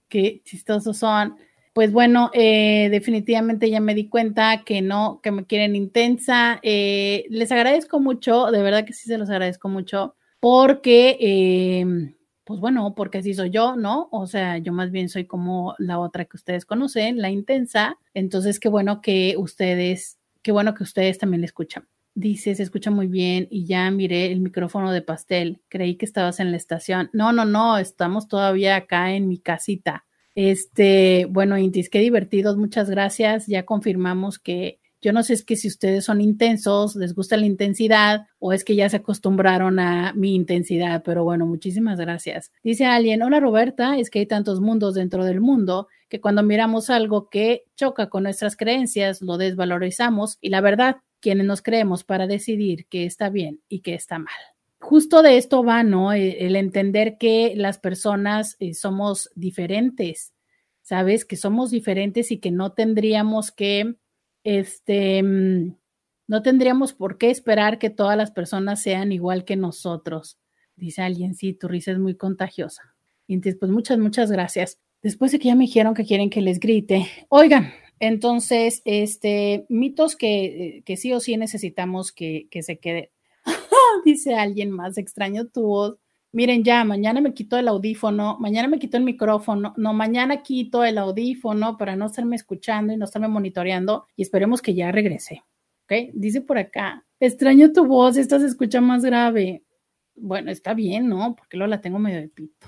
qué chistosos son. Pues bueno, eh, definitivamente ya me di cuenta que no, que me quieren intensa. Eh, les agradezco mucho, de verdad que sí se los agradezco mucho, porque, em, pues bueno, porque así soy yo, ¿no? O sea, yo más bien soy como la otra que ustedes conocen, la intensa. Entonces, qué bueno que ustedes, qué bueno que ustedes también le escuchan. Dice, se escucha muy bien y ya miré el micrófono de pastel. Creí que estabas en la estación. No, no, no, estamos todavía acá en mi casita. Este, bueno, Intis, qué divertidos, muchas gracias. Ya confirmamos que yo no sé es que si ustedes son intensos, les gusta la intensidad o es que ya se acostumbraron a mi intensidad, pero bueno, muchísimas gracias. Dice alguien, hola Roberta, es que hay tantos mundos dentro del mundo que cuando miramos algo que choca con nuestras creencias, lo desvalorizamos y la verdad quienes nos creemos para decidir qué está bien y qué está mal. Justo de esto va, ¿no? E, el entender que las personas eh, somos diferentes, ¿sabes? Que somos diferentes y que no tendríamos que, este, mm, no tendríamos por qué esperar que todas las personas sean igual que nosotros. Dice alguien, sí, tu risa es muy contagiosa. Y entonces, pues muchas, muchas gracias. Después de que ya me dijeron que quieren que les grite, oigan, entonces, este, mitos que, que sí o sí necesitamos que, que se quede. Dice alguien más, extraño tu voz. Miren, ya, mañana me quito el audífono, mañana me quito el micrófono, no, mañana quito el audífono para no estarme escuchando y no estarme monitoreando y esperemos que ya regrese. ¿Ok? Dice por acá, extraño tu voz, esta se escucha más grave. Bueno, está bien, ¿no? Porque luego la tengo medio de pito.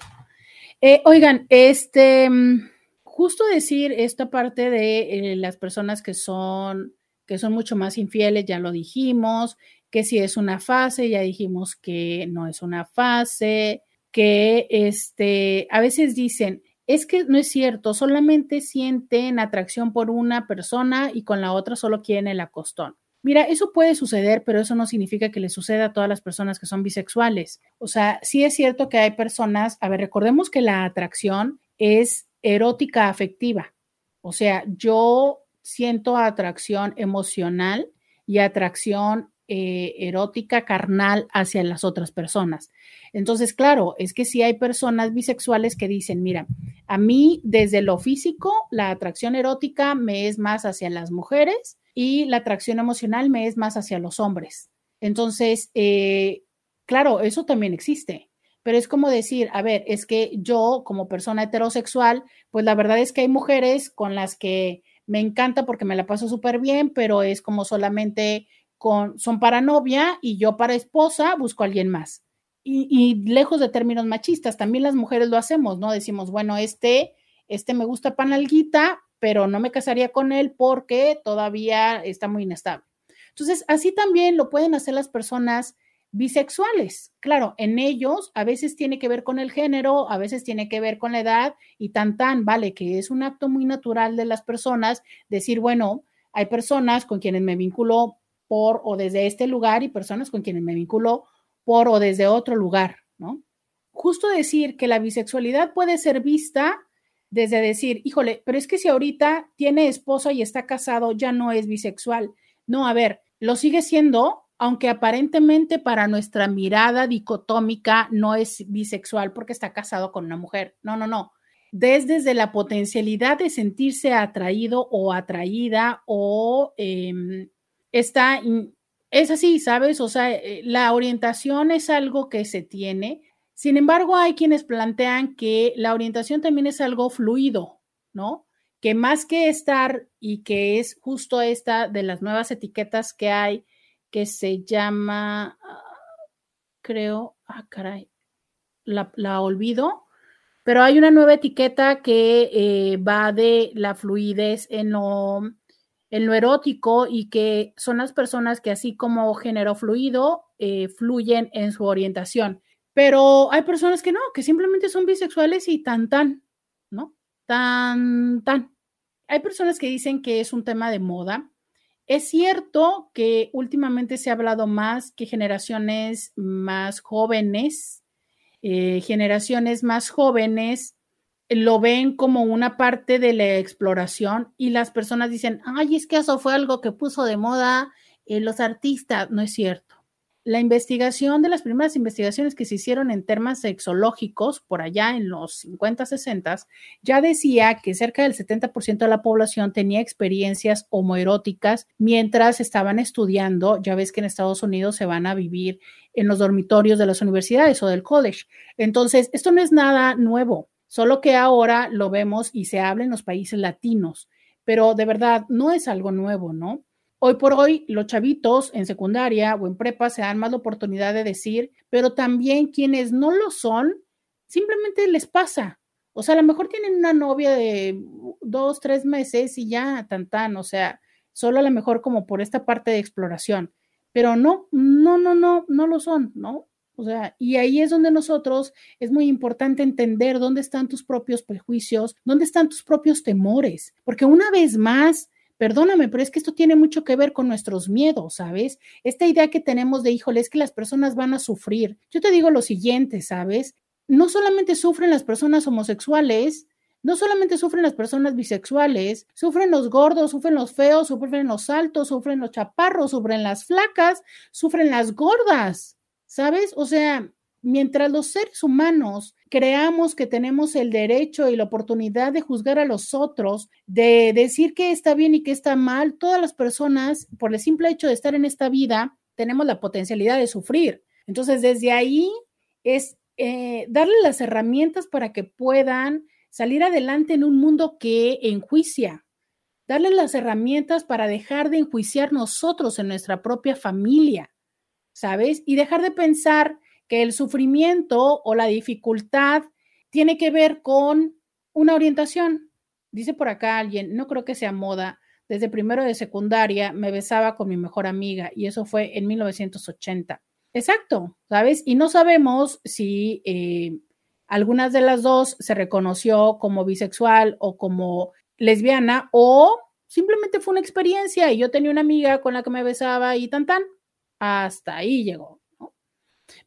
Eh, oigan, este, mm, justo decir esta parte de eh, las personas que son, que son mucho más infieles, ya lo dijimos, que si es una fase, ya dijimos que no es una fase, que este, a veces dicen, es que no es cierto, solamente sienten atracción por una persona y con la otra solo quieren el acostón. Mira, eso puede suceder, pero eso no significa que le suceda a todas las personas que son bisexuales. O sea, sí es cierto que hay personas, a ver, recordemos que la atracción es erótica afectiva. O sea, yo siento atracción emocional y atracción eh, erótica carnal hacia las otras personas. Entonces, claro, es que sí hay personas bisexuales que dicen, mira, a mí desde lo físico, la atracción erótica me es más hacia las mujeres y la atracción emocional me es más hacia los hombres. Entonces, eh, claro, eso también existe, pero es como decir, a ver, es que yo como persona heterosexual, pues la verdad es que hay mujeres con las que me encanta porque me la paso súper bien, pero es como solamente con, son para novia y yo para esposa busco a alguien más. Y, y, lejos de términos machistas, también las mujeres lo hacemos, ¿no? Decimos, bueno, este, este me gusta panalguita, pero no me casaría con él porque todavía está muy inestable. Entonces, así también lo pueden hacer las personas bisexuales. Claro, en ellos a veces tiene que ver con el género, a veces tiene que ver con la edad y tan tan, vale, que es un acto muy natural de las personas decir, bueno, hay personas con quienes me vinculo por o desde este lugar y personas con quienes me vinculo por o desde otro lugar, ¿no? Justo decir que la bisexualidad puede ser vista desde decir, híjole, pero es que si ahorita tiene esposa y está casado, ya no es bisexual. No, a ver, lo sigue siendo, aunque aparentemente para nuestra mirada dicotómica no es bisexual porque está casado con una mujer. No, no, no. Desde, la potencialidad de sentirse atraído o atraída o em, está, es así, ¿sabes? O sea, eh, la orientación es algo que se tiene. Sin embargo, hay quienes plantean que la orientación también es algo fluido, ¿no? Que más que estar y que es justo esta de las nuevas etiquetas que hay, que se llama, creo, ah, caray, la, olvido, pero hay una nueva etiqueta que eh, va de la fluidez en lo, en lo erótico y que son las personas que así como género fluido, eh, fluyen en su orientación. Pero hay personas que no, que simplemente son bisexuales y tan, tan, ¿no? Tan, tan. Hay personas que dicen que es un tema de moda, es cierto que últimamente se ha hablado más que generaciones más jóvenes, eh, generaciones más jóvenes lo ven como una parte de la exploración y las personas dicen, ay, es que eso fue algo que puso de moda eh, los artistas. No es cierto la investigación de las primeras investigaciones que se hicieron en temas sexológicos por allá en los 50, 60, ya decía que cerca del 70% de la población tenía experiencias homoeróticas mientras estaban estudiando. Ya ves que en Estados Unidos se van a vivir en los dormitorios de las universidades o del college. Entonces, esto no es nada nuevo, solo que ahora lo vemos y se habla en los países latinos, pero de verdad no es algo nuevo, ¿no? Hoy por hoy, los chavitos en secundaria o en prepa se dan más la oportunidad de decir, pero también quienes no lo son, simplemente les pasa. O sea, a lo mejor tienen una novia de dos, tres meses y ya, tan, tan, o sea, solo a lo mejor como por esta parte de exploración, pero no, no, no, no, no lo son, ¿no? O sea, y ahí es donde nosotros es muy importante entender dónde están tus propios prejuicios, dónde están tus propios temores, porque una vez más, Perdóname, pero es que esto tiene mucho que ver con nuestros miedos, ¿sabes? Esta idea que tenemos de, híjole, es que las personas van a sufrir. Yo te digo lo siguiente, ¿sabes? No solamente sufren las personas homosexuales, no solamente sufren las personas bisexuales, sufren los gordos, sufren los feos, sufren los altos, sufren los chaparros, sufren las flacas, sufren las gordas, ¿sabes? O sea, mientras los seres humanos creamos que tenemos el derecho y la oportunidad de juzgar a los otros, de decir que está bien y que está mal, todas las personas, por el simple hecho de estar en esta vida, tenemos la potencialidad de sufrir. Entonces, desde ahí es eh, darle las herramientas para que puedan salir adelante en un mundo que enjuicia, darles las herramientas para dejar de enjuiciar nosotros en nuestra propia familia, ¿sabes? Y dejar de pensar que el sufrimiento o la dificultad tiene que ver con una orientación. Dice por acá alguien, no creo que sea moda. Desde primero de secundaria me besaba con mi mejor amiga y eso fue en 1980. Exacto, ¿sabes? Y no sabemos si, eh, algunas de las dos se reconoció como bisexual o como lesbiana o simplemente fue una experiencia y yo tenía una amiga con la que me besaba y tan tan, hasta ahí llegó.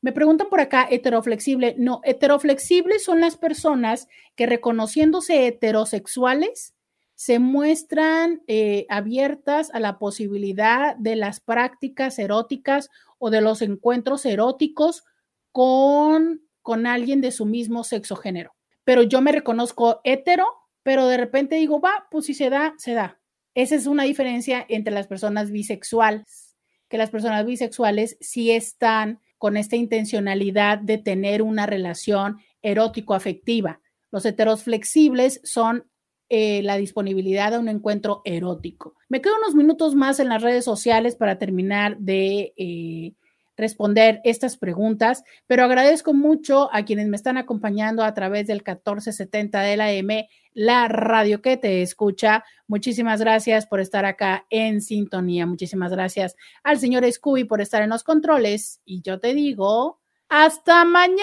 Me preguntan por acá, heteroflexible. No, heteroflexibles son las personas que reconociéndose heterosexuales se muestran eh, abiertas a la posibilidad de las prácticas eróticas o de los encuentros eróticos con con alguien de su mismo sexo género. Pero yo me reconozco hetero, pero de repente digo, va, pues si se da, se da. Esa es una diferencia entre las personas bisexuales, que las personas bisexuales sí están con esta intencionalidad de tener una relación erótico-afectiva. Los heteros flexibles son eh, la disponibilidad de un encuentro erótico. Me quedo unos minutos más en las redes sociales para terminar de eh, responder estas preguntas, pero agradezco mucho a quienes me están acompañando a través del 1470 de la M, la radio que te escucha. Muchísimas gracias por estar acá en sintonía. Muchísimas gracias al señor Scooby por estar en los controles. Y yo te digo, hasta mañana.